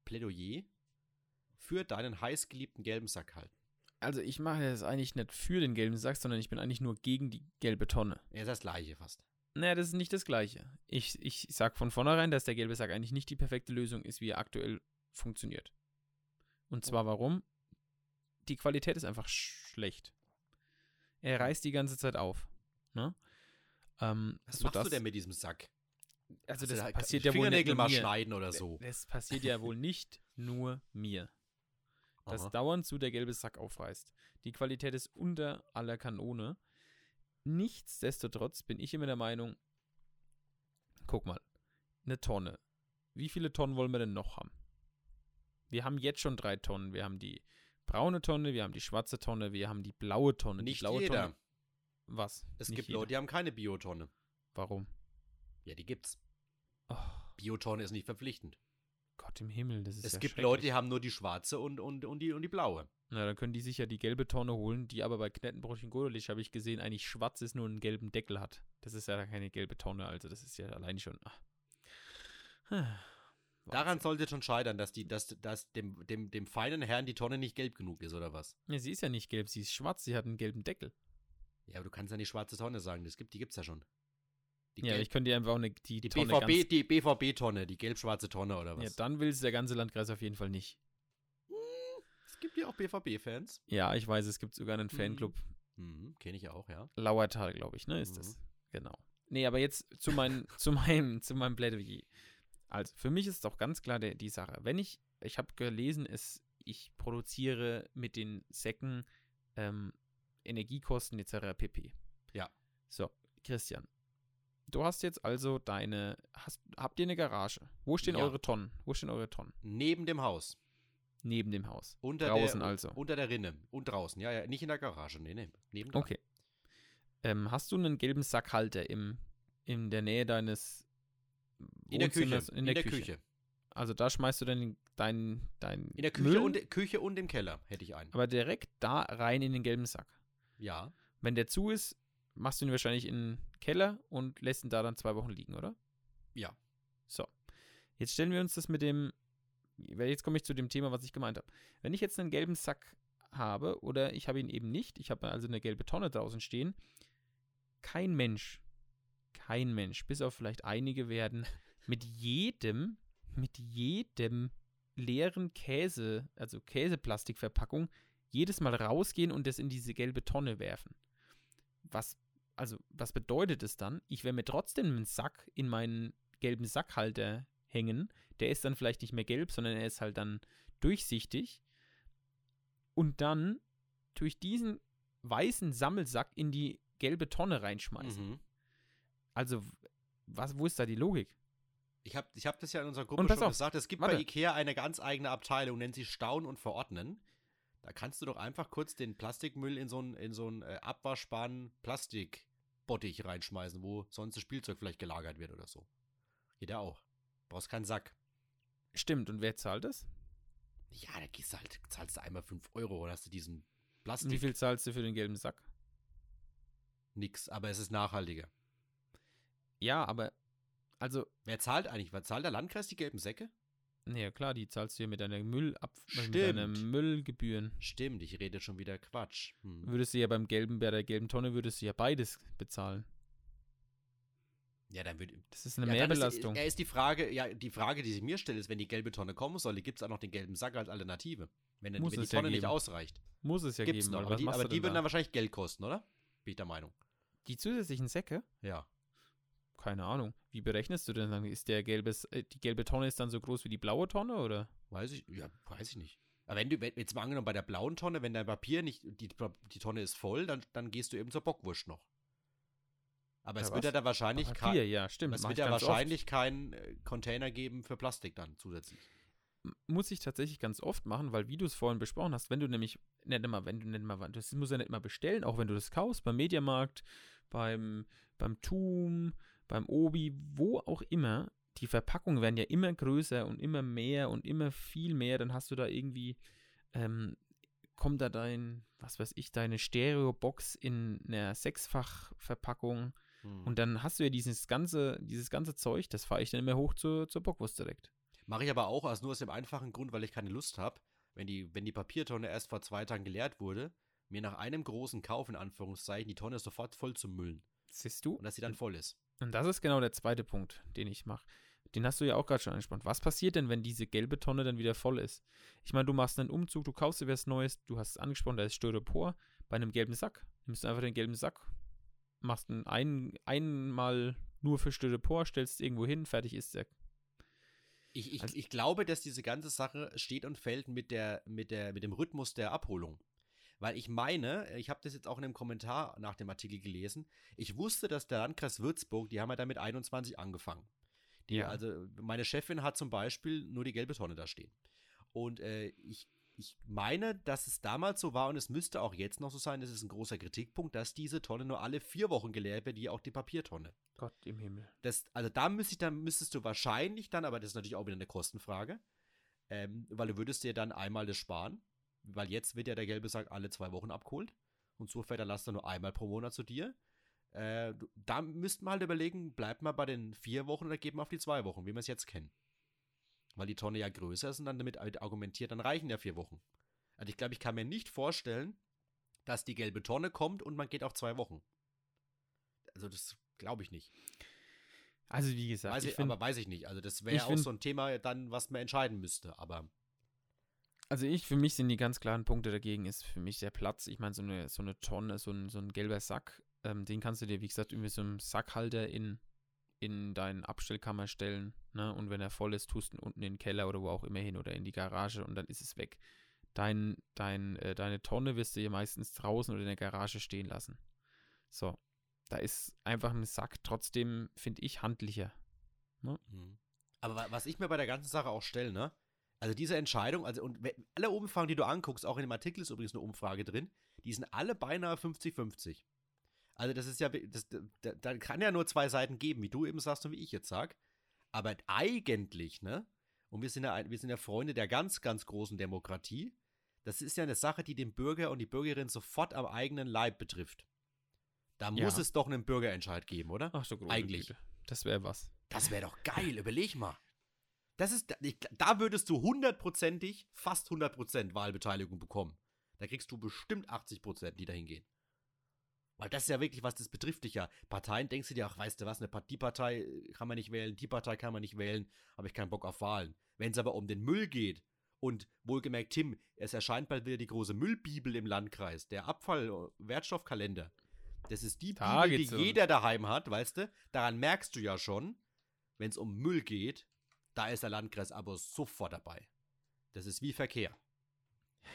Plädoyer für deinen heißgeliebten gelben Sack halten. Also ich mache das eigentlich nicht für den gelben Sack, sondern ich bin eigentlich nur gegen die gelbe Tonne. Ja, ist das gleiche fast. Naja, das ist nicht das gleiche. Ich, ich sag von vornherein, dass der gelbe Sack eigentlich nicht die perfekte Lösung ist, wie er aktuell funktioniert. Und zwar warum? Die Qualität ist einfach schlecht. Er reißt die ganze Zeit auf. Ne? Ähm, Was machst du denn mit diesem Sack? Also das halt passiert ja wohl nicht nur mal mir. schneiden oder so. Das passiert ja wohl nicht nur mir. Dass Aha. dauernd so der gelbe Sack aufreißt. Die Qualität ist unter aller Kanone. Nichtsdestotrotz bin ich immer der Meinung, guck mal, eine Tonne. Wie viele Tonnen wollen wir denn noch haben? Wir haben jetzt schon drei Tonnen. Wir haben die braune Tonne, wir haben die schwarze Tonne, wir haben die blaue Tonne. Nicht die blaue jeder. Tonne. Was? Es Nicht gibt jeder. Leute, die haben keine Biotonne. Warum? Ja, die gibt's. Oh. Biotonne ist nicht verpflichtend. Gott im Himmel, das ist Es ja gibt Leute, die haben nur die schwarze und, und, und, die, und die blaue. Na, dann können die sich ja die gelbe Tonne holen, die aber bei Knettenbrötchen Godelich, habe ich gesehen, eigentlich schwarz ist, nur einen gelben Deckel hat. Das ist ja keine gelbe Tonne, also das ist ja allein schon. Ach. Daran sollte schon scheitern, dass, die, dass, dass dem, dem, dem feinen Herrn die Tonne nicht gelb genug ist, oder was? Ja, sie ist ja nicht gelb, sie ist schwarz, sie hat einen gelben Deckel. Ja, aber du kannst ja nicht schwarze Tonne sagen, das gibt, die gibt's ja schon. Die ja, ich könnte dir einfach auch eine, die, die Tonne BVB, die BVB-Tonne, die gelb-schwarze Tonne oder was? Ja, dann will es der ganze Landkreis auf jeden Fall nicht. Hm, es gibt ja auch BVB-Fans. Ja, ich weiß, es gibt sogar einen Fanclub. Mhm. Mhm, Kenne ich auch, ja. Lauertal, glaube ich, ne, ist mhm. das. Genau. Nee, aber jetzt zu, mein, zu meinem, zu meinem Plädoyer. Also, für mich ist doch ganz klar der, die Sache. Wenn ich, ich habe gelesen, es, ich produziere mit den Säcken ähm, Energiekosten etc. pp. Ja. So, Christian. Du hast jetzt also deine, hast, habt ihr eine Garage? Wo stehen ja. eure Tonnen? Wo stehen eure Tonnen? Neben dem Haus. Neben dem Haus. Unter draußen der, also. Unter der Rinne. Und draußen. Ja, ja, nicht in der Garage. Nee, nee. Neben Okay. Ähm, hast du einen gelben Sackhalter im, in der Nähe deines in der Küche. In der, in der Küche. Also da schmeißt du dann dein, dein In der Küche Müll, und, Küche und im Keller hätte ich einen. Aber direkt da rein in den gelben Sack. Ja. Wenn der zu ist, machst du ihn wahrscheinlich in den Keller und lässt ihn da dann zwei Wochen liegen, oder? Ja. So. Jetzt stellen wir uns das mit dem. Jetzt komme ich zu dem Thema, was ich gemeint habe. Wenn ich jetzt einen gelben Sack habe oder ich habe ihn eben nicht, ich habe also eine gelbe Tonne draußen stehen, kein Mensch, kein Mensch, bis auf vielleicht einige werden mit jedem, mit jedem leeren Käse, also Käseplastikverpackung, jedes Mal rausgehen und das in diese gelbe Tonne werfen. Was, also, was bedeutet es dann? Ich werde mir trotzdem einen Sack in meinen gelben Sackhalter hängen. Der ist dann vielleicht nicht mehr gelb, sondern er ist halt dann durchsichtig. Und dann durch diesen weißen Sammelsack in die gelbe Tonne reinschmeißen. Mhm. Also, was, wo ist da die Logik? Ich habe ich hab das ja in unserer Gruppe schon auf, gesagt. Es gibt warte. bei Ikea eine ganz eigene Abteilung, nennt sie Stauen und Verordnen. Da kannst du doch einfach kurz den Plastikmüll in so einen in so äh, abwaschbaren Plastikbottich reinschmeißen, wo sonst das Spielzeug vielleicht gelagert wird oder so. Jeder auch. Brauchst keinen Sack. Stimmt, und wer zahlt das? Ja, da gehst du halt, zahlst du einmal 5 Euro oder hast du diesen Plastik. Wie viel zahlst du für den gelben Sack? Nix, aber es ist nachhaltiger. Ja, aber also. Wer zahlt eigentlich? Wer zahlt der Landkreis die gelben Säcke? Ja, klar, die zahlst du ja mit deiner Müllab mit deinen Müllgebühren. Stimmt, ich rede schon wieder Quatsch. Hm. Würdest du ja beim gelben, bei der gelben Tonne würdest du ja beides bezahlen. Ja, dann würde Das ist eine ja, Mehrbelastung. Ist, ja, ist die Frage, ja, die Frage, die sich mir stellt, ist, wenn die gelbe Tonne kommen soll, gibt es auch noch den gelben Sack als Alternative. Wenn, dann, wenn die Tonne ja nicht ausreicht. Muss es ja gibt's geben. Noch. Aber die, aber die würden dann wahrscheinlich Geld kosten, oder? Bin ich der Meinung. Die zusätzlichen Säcke? Ja keine Ahnung. Wie berechnest du denn dann? Ist der gelbe, äh, die gelbe Tonne ist dann so groß wie die blaue Tonne, oder? Weiß ich, ja, weiß ich nicht. Aber wenn du, jetzt mal angenommen bei der blauen Tonne, wenn dein Papier nicht, die, die Tonne ist voll, dann, dann gehst du eben zur Bockwurst noch. Aber ja, es wird ja da wahrscheinlich kein, ja, stimmt. Es wird ja wahrscheinlich keinen äh, Container geben für Plastik dann zusätzlich. Muss ich tatsächlich ganz oft machen, weil wie du es vorhin besprochen hast, wenn du nämlich nicht immer, wenn du nicht mal, das muss ja nicht mal bestellen, auch wenn du das kaufst, beim Mediamarkt, beim, beim Tum, beim Obi, wo auch immer, die Verpackungen werden ja immer größer und immer mehr und immer viel mehr. Dann hast du da irgendwie, ähm, kommt da dein, was weiß ich, deine Stereo-Box in einer Sechsfach-Verpackung. Hm. Und dann hast du ja dieses ganze, dieses ganze Zeug, das fahre ich dann immer hoch zur, zur Bockwurst direkt. Mache ich aber auch, also nur aus dem einfachen Grund, weil ich keine Lust habe, wenn die, wenn die Papiertonne erst vor zwei Tagen geleert wurde, mir nach einem großen Kauf in Anführungszeichen die Tonne sofort voll zu müllen. Siehst du? Und dass sie dann voll ist. Und das ist genau der zweite Punkt, den ich mache. den hast du ja auch gerade schon angesprochen. Was passiert denn, wenn diese gelbe Tonne dann wieder voll ist? Ich meine, du machst einen Umzug, du kaufst dir was Neues, du hast es angesprochen, da ist Styropor bei einem gelben Sack. Nimmst du einfach den gelben Sack, machst einen ein, einmal nur für Styropor, stellst es irgendwo hin, fertig ist der. Ich, ich, also, ich glaube, dass diese ganze Sache steht und fällt mit, der, mit, der, mit dem Rhythmus der Abholung. Weil ich meine, ich habe das jetzt auch in einem Kommentar nach dem Artikel gelesen, ich wusste, dass der Landkreis Würzburg, die haben ja damit 21 angefangen. Die, ja. Also meine Chefin hat zum Beispiel nur die gelbe Tonne da stehen. Und äh, ich, ich meine, dass es damals so war und es müsste auch jetzt noch so sein, das ist ein großer Kritikpunkt, dass diese Tonne nur alle vier Wochen geleert wird, wie auch die Papiertonne. Gott im Himmel. Das, also da müsste ich dann, müsstest du wahrscheinlich dann, aber das ist natürlich auch wieder eine Kostenfrage, ähm, weil du würdest dir dann einmal das sparen weil jetzt wird ja der gelbe Sack alle zwei Wochen abgeholt und so fährt der Laster nur einmal pro Monat zu dir. Äh, da müssten wir halt überlegen, bleibt man bei den vier Wochen oder geht man auf die zwei Wochen, wie wir es jetzt kennen. Weil die Tonne ja größer ist und dann damit argumentiert, dann reichen ja vier Wochen. Also ich glaube, ich kann mir nicht vorstellen, dass die gelbe Tonne kommt und man geht auf zwei Wochen. Also das glaube ich nicht. Also wie gesagt, weiß ich, find, aber weiß ich nicht. Also das wäre auch so ein Thema dann, was man entscheiden müsste. Aber also ich, für mich sind die ganz klaren Punkte dagegen, ist für mich der Platz. Ich meine, so eine, so eine Tonne, so ein, so ein gelber Sack, ähm, den kannst du dir, wie gesagt, irgendwie so einen Sackhalter in, in deinen Abstellkammer stellen. Ne? Und wenn er voll ist, tust du ihn unten in den Keller oder wo auch immer hin oder in die Garage und dann ist es weg. Dein, dein, äh, deine Tonne wirst du hier meistens draußen oder in der Garage stehen lassen. So. Da ist einfach ein Sack trotzdem, finde ich, handlicher. Ne? Mhm. Aber was ich mir bei der ganzen Sache auch stelle, ne? Also diese Entscheidung, also und alle Umfragen, die du anguckst, auch in dem Artikel ist übrigens eine Umfrage drin, die sind alle beinahe 50-50. Also das ist ja, das, da, da, kann ja nur zwei Seiten geben, wie du eben sagst und wie ich jetzt sag. Aber eigentlich, ne? Und wir sind ja, wir sind ja Freunde der ganz, ganz großen Demokratie. Das ist ja eine Sache, die den Bürger und die Bürgerin sofort am eigenen Leib betrifft. Da ja. muss es doch einen Bürgerentscheid geben, oder? Ach so, Eigentlich. Güte. Das wäre was. Das wäre doch geil, überleg mal. Das ist, da würdest du hundertprozentig, fast hundertprozent Wahlbeteiligung bekommen. Da kriegst du bestimmt 80 Prozent, die dahin gehen. Weil das ist ja wirklich was, das betrifft dich ja. Parteien denkst du dir, ach, weißt du was, eine die Partei kann man nicht wählen, die Partei kann man nicht wählen, habe ich keinen Bock auf Wahlen. Wenn es aber um den Müll geht, und wohlgemerkt, Tim, es erscheint bald wieder die große Müllbibel im Landkreis, der Abfall-Wertstoffkalender. Das ist die da Bibel, die jeder daheim hat, weißt du? Daran merkst du ja schon, wenn es um Müll geht, da ist der Landkreis aber sofort dabei. Das ist wie Verkehr.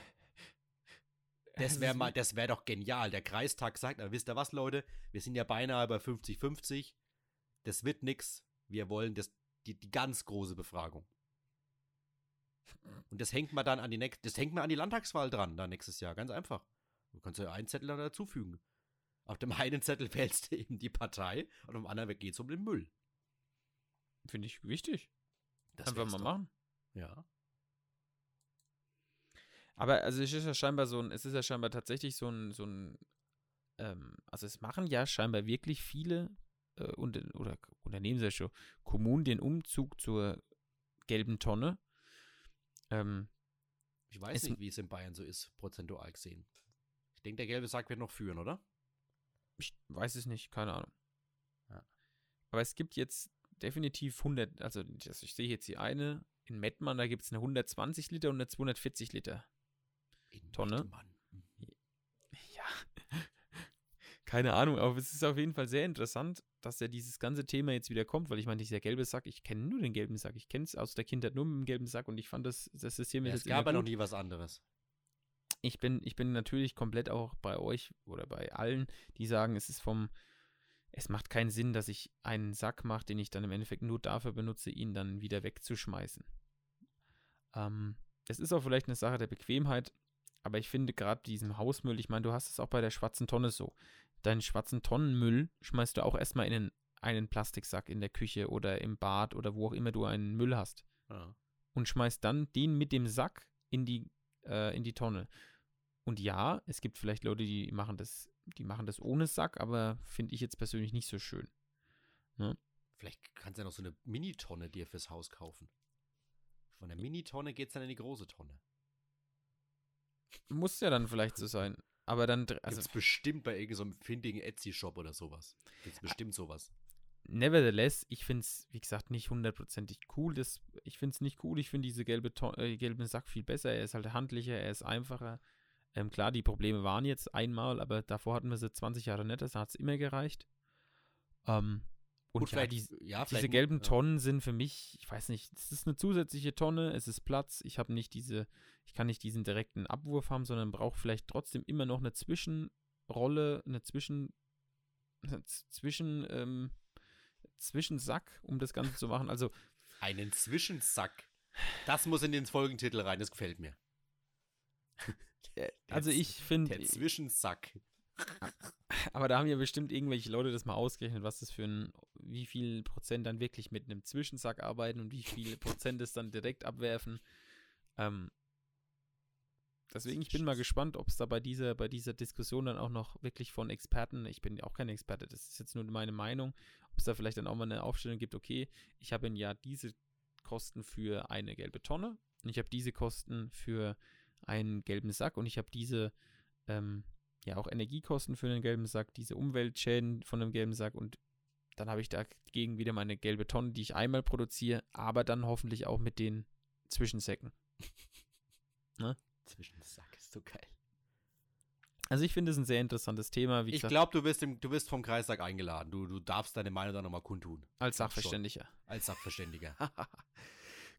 Das wäre mal, das wäre doch genial. Der Kreistag sagt, aber wisst ihr was, Leute? Wir sind ja beinahe bei 50-50. Das wird nix. Wir wollen das, die, die ganz große Befragung. Und das hängt man dann an die nächste, das hängt man an die Landtagswahl dran, da nächstes Jahr. Ganz einfach. Du kannst ja einen Zettel dazufügen. Auf dem einen Zettel wählst du eben die Partei und auf dem anderen geht es um den Müll. Finde ich wichtig. Das Einfach mal machen. Ja. Aber also es ist ja scheinbar so ein, es ist ja scheinbar tatsächlich so ein, so ein, ähm, also es machen ja scheinbar wirklich viele äh, und, oder Unternehmen ja schon, Kommunen den Umzug zur gelben Tonne. Ähm, ich weiß nicht, wie es in Bayern so ist, prozentual gesehen. Ich denke, der gelbe Sack wird noch führen, oder? Ich weiß es nicht, keine Ahnung. Ja. Aber es gibt jetzt definitiv 100, also ich sehe jetzt die eine in Mettmann, da gibt es eine 120 Liter und eine 240 Liter in Tonne. Mettmann. Ja, keine Ahnung, aber es ist auf jeden Fall sehr interessant, dass ja dieses ganze Thema jetzt wieder kommt, weil ich meine, dieser gelbe Sack, ich kenne nur den gelben Sack, ich kenne es aus der Kindheit nur mit dem gelben Sack und ich fand das, das System ja, jetzt. Es gab ja noch nie was anderes. Ich bin, ich bin natürlich komplett auch bei euch oder bei allen, die sagen, es ist vom, es macht keinen Sinn, dass ich einen Sack mache, den ich dann im Endeffekt nur dafür benutze, ihn dann wieder wegzuschmeißen. Ähm, es ist auch vielleicht eine Sache der Bequemheit, aber ich finde gerade diesem Hausmüll, ich meine, du hast es auch bei der schwarzen Tonne so. Deinen schwarzen Tonnenmüll schmeißt du auch erstmal in einen, einen Plastiksack in der Küche oder im Bad oder wo auch immer du einen Müll hast. Ja. Und schmeißt dann den mit dem Sack in die, äh, in die Tonne. Und ja, es gibt vielleicht Leute, die machen das die machen das ohne Sack, aber finde ich jetzt persönlich nicht so schön. Ne? Vielleicht kannst du ja noch so eine Mini-Tonne dir fürs Haus kaufen. Von der Mini-Tonne geht es dann in die große Tonne. Muss ja dann vielleicht so sein. Aber dann. Also Gibt's bestimmt bei irgendeinem so findigen Etsy-Shop oder sowas. Gibt's bestimmt sowas. nevertheless, ich finde es, wie gesagt, nicht hundertprozentig cool. Das, ich finde es nicht cool. Ich finde diese gelbe äh, gelben Sack viel besser. Er ist halt handlicher, er ist einfacher. Ähm, klar, die Probleme waren jetzt einmal, aber davor hatten wir sie 20 Jahre nicht. Das hat es immer gereicht. Ähm, und Gut, ja, die, ja, diese gelben Tonnen sind für mich, ich weiß nicht, es ist eine zusätzliche Tonne, es ist Platz. Ich habe nicht diese, ich kann nicht diesen direkten Abwurf haben, sondern brauche vielleicht trotzdem immer noch eine Zwischenrolle, eine Zwischen, eine Zwischen, ähm, Zwischensack, um das Ganze zu machen. Also einen Zwischensack. Das muss in den Folgentitel rein, das gefällt mir. also ich finde. Der Zwischensack. Aber da haben ja bestimmt irgendwelche Leute das mal ausgerechnet, was das für ein, wie viel Prozent dann wirklich mit einem Zwischensack arbeiten und wie viele Prozent es dann direkt abwerfen. Ähm, deswegen, ich bin mal gespannt, ob es da bei dieser, bei dieser Diskussion dann auch noch wirklich von Experten, ich bin auch kein Experte, das ist jetzt nur meine Meinung, ob es da vielleicht dann auch mal eine Aufstellung gibt, okay, ich habe ja diese Kosten für eine gelbe Tonne und ich habe diese Kosten für einen gelben Sack und ich habe diese ähm, ja auch Energiekosten für einen gelben Sack, diese Umweltschäden von einem gelben Sack und dann habe ich dagegen wieder meine gelbe Tonne, die ich einmal produziere, aber dann hoffentlich auch mit den Zwischensäcken. ne? Zwischensack ist so geil. Also ich finde es ein sehr interessantes Thema. ich glaube, du wirst, du wirst vom Kreistag eingeladen. Du, du darfst deine Meinung dann nochmal kundtun. Als Sachverständiger. Als Sachverständiger.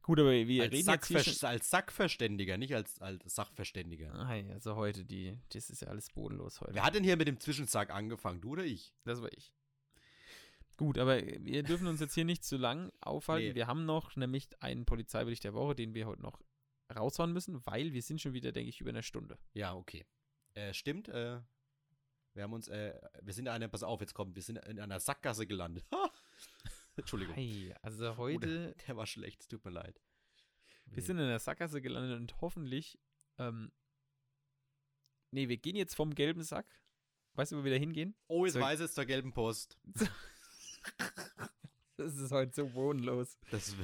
Gut, aber wir als reden Sackver jetzt als Sackverständiger, nicht als, als Sachverständiger. Ah, also heute, die, das ist ja alles bodenlos heute. Wer hat denn hier mit dem Zwischensack angefangen, du oder ich? Das war ich. Gut, aber wir dürfen uns jetzt hier nicht zu lang aufhalten. Nee. Wir haben noch nämlich einen Polizeibericht der Woche, den wir heute noch raushauen müssen, weil wir sind schon wieder, denke ich, über eine Stunde. Ja, okay. Äh, stimmt, äh, wir haben uns, äh, wir sind in einer, pass auf, jetzt kommt, wir sind in einer Sackgasse gelandet. Entschuldigung. Hey, also heute. Oh, der, war schlecht, tut mir leid. Wir sind in einer Sackgasse gelandet und hoffentlich, ähm, nee, wir gehen jetzt vom gelben Sack. Weißt du, wo wir da hingehen? Oh, jetzt so, weiß es zur gelben Post. das ist heute so wohnlos. Das,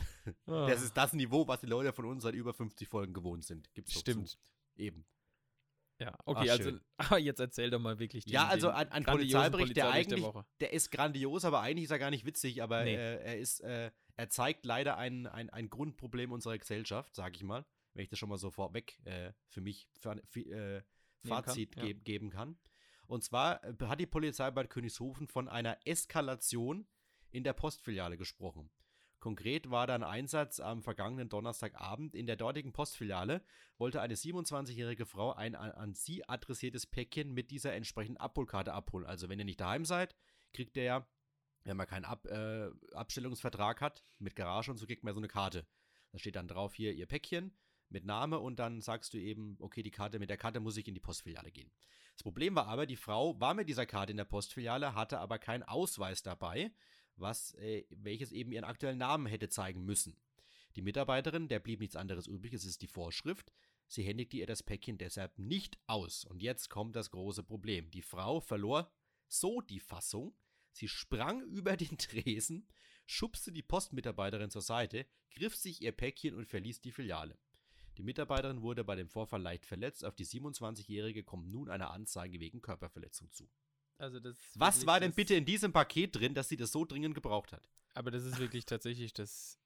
oh. das, ist das Niveau, was die Leute von uns seit über 50 Folgen gewohnt sind. Gibt's Stimmt. Zu. Eben. Ja, okay, Ach, also aber jetzt erzähl doch mal wirklich den, Ja, also ein, ein Polizeibericht, der eigentlich, der, der, ist grandios, aber eigentlich ist er gar nicht witzig, aber nee. äh, er ist, äh, er zeigt leider ein, ein, ein Grundproblem unserer Gesellschaft, sag ich mal, wenn ich das schon mal so vorweg äh, für mich für, für, äh, Fazit kann, ja. geben kann. Und zwar äh, hat die Polizei bei Königshofen von einer Eskalation in der Postfiliale gesprochen. Konkret war da ein Einsatz am vergangenen Donnerstagabend. In der dortigen Postfiliale wollte eine 27-jährige Frau ein an sie adressiertes Päckchen mit dieser entsprechenden Abholkarte abholen. Also wenn ihr nicht daheim seid, kriegt ihr wenn man keinen Ab, äh, Abstellungsvertrag hat, mit Garage und so kriegt man so eine Karte. Da steht dann drauf hier ihr Päckchen mit Name und dann sagst du eben, okay, die Karte, mit der Karte muss ich in die Postfiliale gehen. Das Problem war aber, die Frau war mit dieser Karte in der Postfiliale, hatte aber keinen Ausweis dabei was, äh, welches eben ihren aktuellen Namen hätte zeigen müssen. Die Mitarbeiterin, der blieb nichts anderes übrig, es ist die Vorschrift. Sie händigte ihr das Päckchen deshalb nicht aus. Und jetzt kommt das große Problem. Die Frau verlor so die Fassung. Sie sprang über den Tresen, schubste die Postmitarbeiterin zur Seite, griff sich ihr Päckchen und verließ die Filiale. Die Mitarbeiterin wurde bei dem Vorfall leicht verletzt. Auf die 27-Jährige kommt nun eine Anzeige wegen Körperverletzung zu. Also Was war denn bitte in diesem Paket drin, dass sie das so dringend gebraucht hat? Aber das ist wirklich tatsächlich das.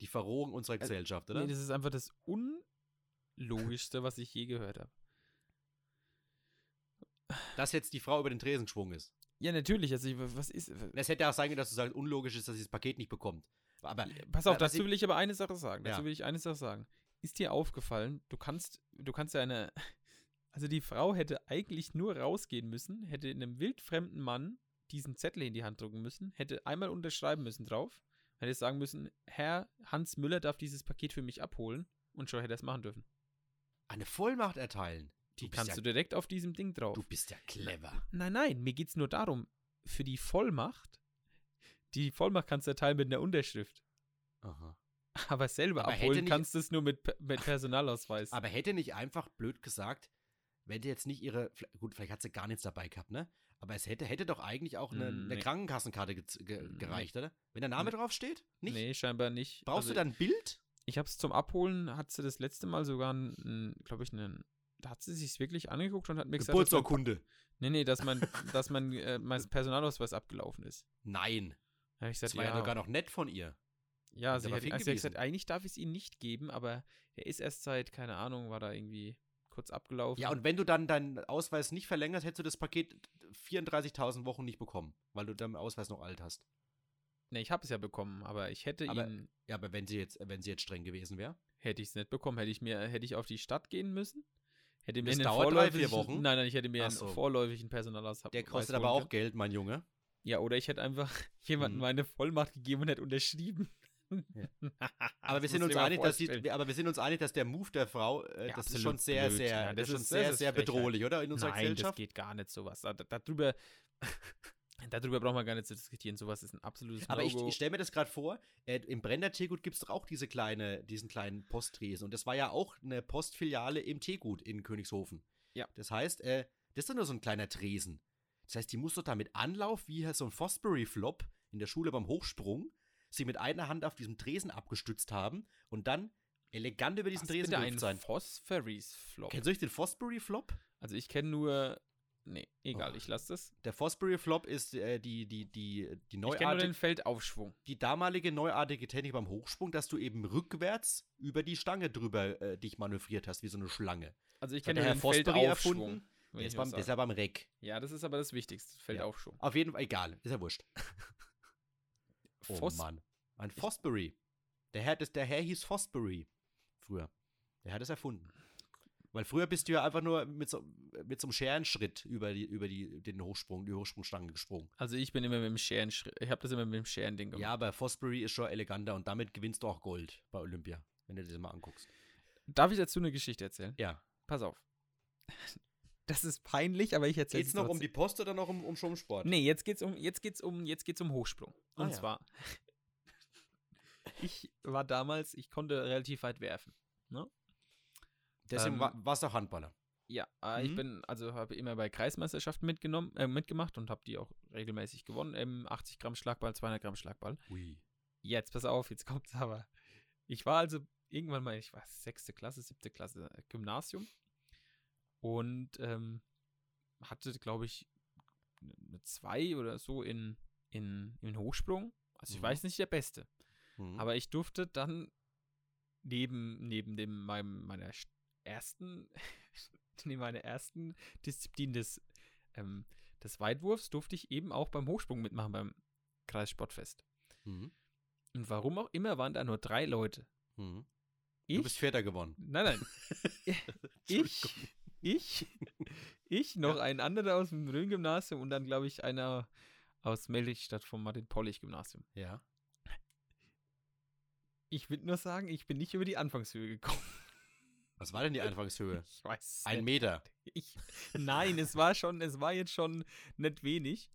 Die Verrohung unserer also, Gesellschaft, oder? Nee, das ist einfach das Unlogischste, was ich je gehört habe. Dass jetzt die Frau über den Tresen geschwungen ist. Ja, natürlich. Also, was ist. Es hätte auch sein können, dass du sagst, unlogisch ist, dass sie das Paket nicht bekommt. Aber. Pass auf, dazu will ich aber eine Sache sagen. Dazu ja. will ich eine Sache sagen. Ist dir aufgefallen, du kannst, du kannst ja eine, also die Frau hätte eigentlich nur rausgehen müssen, hätte einem wildfremden Mann diesen Zettel in die Hand drücken müssen, hätte einmal unterschreiben müssen drauf, hätte sagen müssen, Herr Hans Müller darf dieses Paket für mich abholen und schon hätte er es machen dürfen. Eine Vollmacht erteilen. Die kannst ja, du direkt auf diesem Ding drauf. Du bist ja clever. Nein, nein, mir geht es nur darum, für die Vollmacht, die Vollmacht kannst du erteilen mit einer Unterschrift. Aha. Aber selber aber abholen nicht, kannst du es nur mit, mit Personalausweis. Aber hätte nicht einfach blöd gesagt, wenn jetzt nicht ihre, gut, vielleicht hat sie gar nichts dabei gehabt, ne? Aber es hätte, hätte doch eigentlich auch eine, mm, nee. eine Krankenkassenkarte ge ge mm, gereicht, oder? Wenn der Name nee. drauf steht? Nicht? Nee, scheinbar nicht. Brauchst also, du dann ein Bild? Ich habe es zum Abholen, hat sie das letzte Mal sogar, glaube ich, einen, da hat sie sich wirklich angeguckt und hat mir gesagt, Geburtsurkunde. Nee, nee, dass mein, dass mein, äh, mein Personalausweis abgelaufen ist. Nein. Hab ich gesagt, das war ja, sogar noch nett von ihr. Ja, sie hat, also gesagt, eigentlich darf ich es ihnen nicht geben, aber er ist erst seit, keine Ahnung, war da irgendwie kurz abgelaufen. Ja, und wenn du dann deinen Ausweis nicht verlängerst, hättest du das Paket 34.000 Wochen nicht bekommen, weil du deinen Ausweis noch alt hast. Ne, ich habe es ja bekommen, aber ich hätte aber, ihn. Ja, aber wenn sie jetzt, wenn sie jetzt streng gewesen wäre? Hätte ich es nicht bekommen, hätte ich mir, hätte ich auf die Stadt gehen müssen. Hätte mir das einen dauert drei, vier Wochen. Nein, nein, ich hätte mir so. einen vorläufigen Personalausweis. Der kostet aber auch Geld, mein Junge. Ja, oder ich hätte einfach jemandem hm. meine Vollmacht gegeben und hätte unterschrieben. Ja. aber, wir sind uns einig, dass die, aber wir sind uns einig, dass der Move der Frau, äh, ja, das ist schon sehr, blöd. sehr, ja, das, das, ist schon sehr, sehr bedrohlich, oder? In unserer Nein, Gesellschaft. das geht gar nicht sowas. Da, darüber, darüber brauchen wir gar nicht zu diskutieren. Sowas ist ein absolutes Aber ich, ich stelle mir das gerade vor, äh, im Brenner Teegut gibt es doch auch diese kleine, diesen kleinen Posttresen. Und das war ja auch eine Postfiliale im Teegut in Königshofen. Ja. Das heißt, äh, das ist doch nur so ein kleiner Tresen. Das heißt, die muss doch da mit Anlauf, wie so ein Fosbury-Flop in der Schule beim Hochsprung, sie mit einer Hand auf diesem Tresen abgestützt haben und dann elegant über diesen Was Tresen gehüpft sein. Fosbury-Flop. Kennst du nicht den Fosbury-Flop? Also ich kenne nur Nee, egal, oh. ich lasse das. Der Fosbury Flop ist äh, die, die, die, die neuartige. Ich nur den Feldaufschwung. Die damalige neuartige Technik beim Hochsprung, dass du eben rückwärts über die Stange drüber äh, dich manövriert hast, wie so eine Schlange. Also ich kenne den Fosbury erfunden. Der ist, beim, der ist ja beim Reck. Ja, das ist aber das Wichtigste. Feldaufschwung. Ja. Auf jeden Fall, egal, ist ja wurscht. oh Fos Mann. Ein Fosbury. Der Herr, das, der Herr hieß Fosbury früher. Der hat es erfunden. Weil früher bist du ja einfach nur mit so, mit so einem Scherenschritt über, die, über die, den Hochsprung, die Hochsprungstange gesprungen. Also ich bin immer mit dem Scherenschritt. Ich habe das immer mit dem Scherending gemacht. Ja, aber Fosbury ist schon eleganter und damit gewinnst du auch Gold bei Olympia, wenn du dir das mal anguckst. Darf ich dazu eine Geschichte erzählen? Ja. Pass auf. Das ist peinlich, aber ich erzähle es Geht's noch um die Post oder noch um, um Schwimmsport? Nee, jetzt geht's um, jetzt geht's um, jetzt geht's um Hochsprung. Und ah, ja. zwar, ich war damals, ich konnte relativ weit werfen. Ne? Deswegen ähm, war, warst du auch Handballer. Ja, äh, mhm. ich bin, also habe immer bei Kreismeisterschaften mitgenommen, äh, mitgemacht und habe die auch regelmäßig gewonnen. Im 80 Gramm Schlagball, 200 Gramm Schlagball. Ui. Jetzt, pass auf, jetzt kommt's aber. Ich war also irgendwann mal, ich war sechste Klasse, siebte Klasse äh, Gymnasium und ähm, hatte, glaube ich, eine 2 oder so in, in, in Hochsprung. Also ich mhm. weiß nicht der Beste. Mhm. Aber ich durfte dann neben, neben dem, meinem, meiner ersten, neben meiner ersten Disziplin des, ähm, des Weitwurfs durfte ich eben auch beim Hochsprung mitmachen beim Kreissportfest. Mhm. Und warum auch immer waren da nur drei Leute. Mhm. Ich, du bist Vierter gewonnen. Nein, nein. ich, ich, ich, noch ja. ein anderer aus dem Rhön-Gymnasium und dann, glaube ich, einer aus Meldrichstadt vom Martin-Pollich-Gymnasium. Ja. Ich will nur sagen, ich bin nicht über die Anfangshöhe gekommen. Was war denn die Anfangshöhe? Ich weiß. Ein Meter. Ich, nein, es war schon, es war jetzt schon nicht wenig.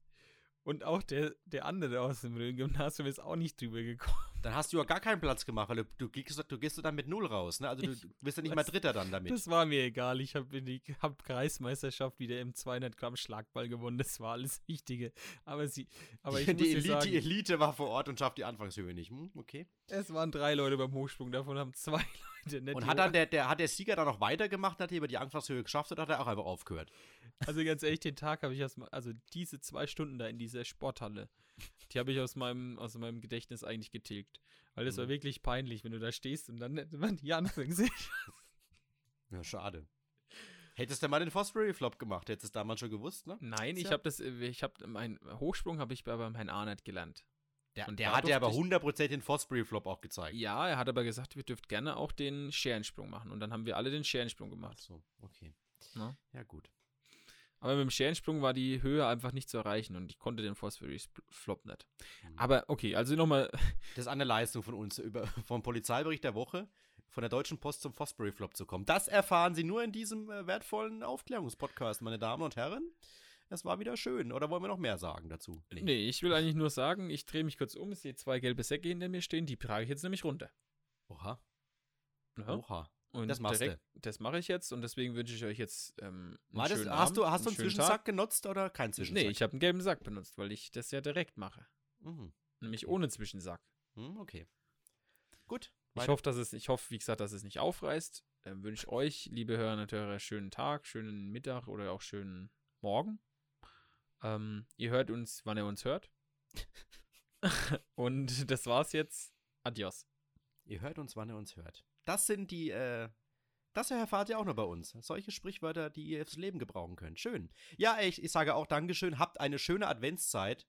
Und auch der, der andere aus dem Rhön-Gymnasium ist auch nicht drüber gekommen. Dann hast du ja gar keinen Platz gemacht, weil du, du, gehst, du gehst dann mit Null raus. Ne? Also du, du bist ja nicht mal Dritter dann damit. Das war mir egal. Ich habe die hab Kreismeisterschaft wieder im 200 Gramm Schlagball gewonnen. Das war alles Wichtige. Aber sie, aber ich die, die, Elite, sagen, die Elite war vor Ort und schafft die Anfangshöhe nicht. Hm, okay. Es waren drei Leute beim Hochsprung, davon haben zwei Leute. Nicht und hat dann der, der, hat der Sieger dann noch weitergemacht, hat er über die Anfangshöhe geschafft oder hat er auch einfach aufgehört? Also ganz ehrlich, den Tag habe ich erstmal, also diese zwei Stunden da in dieser Sporthalle, die habe ich aus meinem, aus meinem Gedächtnis eigentlich getilgt. Weil das mhm. war wirklich peinlich, wenn du da stehst und dann man die Anfänge Ja, schade. Hättest du mal den Fosbury Flop gemacht, hättest du es damals schon gewusst, ne? Nein, ich ja. habe das, ich habe, mein Hochsprung habe ich bei beim Herrn Arnett gelernt. Der, der hat ja aber 100% den Fosbury Flop auch gezeigt. Ja, er hat aber gesagt, wir dürft gerne auch den Scherensprung machen. Und dann haben wir alle den Scherensprung gemacht. Ach so, okay. Na? Ja, gut. Aber mit dem Scherensprung war die Höhe einfach nicht zu erreichen und ich konnte den Phosphorus Flop nicht. Mhm. Aber okay, also nochmal. Das ist eine Leistung von uns, über, vom Polizeibericht der Woche, von der Deutschen Post zum Phosphorus Flop zu kommen. Das erfahren Sie nur in diesem äh, wertvollen Aufklärungspodcast, meine Damen und Herren. Es war wieder schön. Oder wollen wir noch mehr sagen dazu? Nee, nee ich will eigentlich nur sagen, ich drehe mich kurz um, ich sehe zwei gelbe Säcke hinter mir stehen, die trage ich jetzt nämlich runter. Oha. Ja. Oha. Und das machst direkt, du. Das mache ich jetzt und deswegen wünsche ich euch jetzt ähm, einen das, hast Abend, du hast du einen Zwischensack Tag. genutzt oder keinen Zwischensack? Nee, ich habe einen gelben Sack benutzt, weil ich das ja direkt mache. Mhm. Nämlich ohne Zwischensack. Mhm, okay. Gut. Ich hoffe, dass es, ich hoffe, wie gesagt, dass es nicht aufreißt. Dann wünsche ich euch, liebe Hörer und Hörer, schönen Tag, schönen Mittag oder auch schönen Morgen. Ähm, ihr hört uns, wann ihr uns hört. Und das war's jetzt. Adios. Ihr hört uns, wann ihr uns hört. Das sind die, äh, das erfahrt ihr auch noch bei uns. Solche Sprichwörter, die ihr fürs Leben gebrauchen könnt. Schön. Ja, ich, ich sage auch Dankeschön. Habt eine schöne Adventszeit,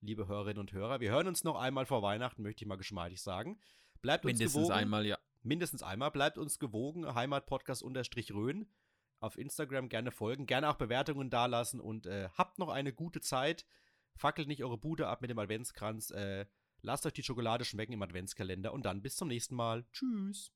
liebe Hörerinnen und Hörer. Wir hören uns noch einmal vor Weihnachten, möchte ich mal geschmeidig sagen. Bleibt uns Mindestens gewogen. einmal, ja. Mindestens einmal. Bleibt uns gewogen. Heimatpodcast-Rhön. Auf Instagram gerne folgen. Gerne auch Bewertungen dalassen. Und äh, habt noch eine gute Zeit. Fackelt nicht eure Bude ab mit dem Adventskranz. Äh, lasst euch die Schokolade schmecken im Adventskalender. Und dann bis zum nächsten Mal. Tschüss.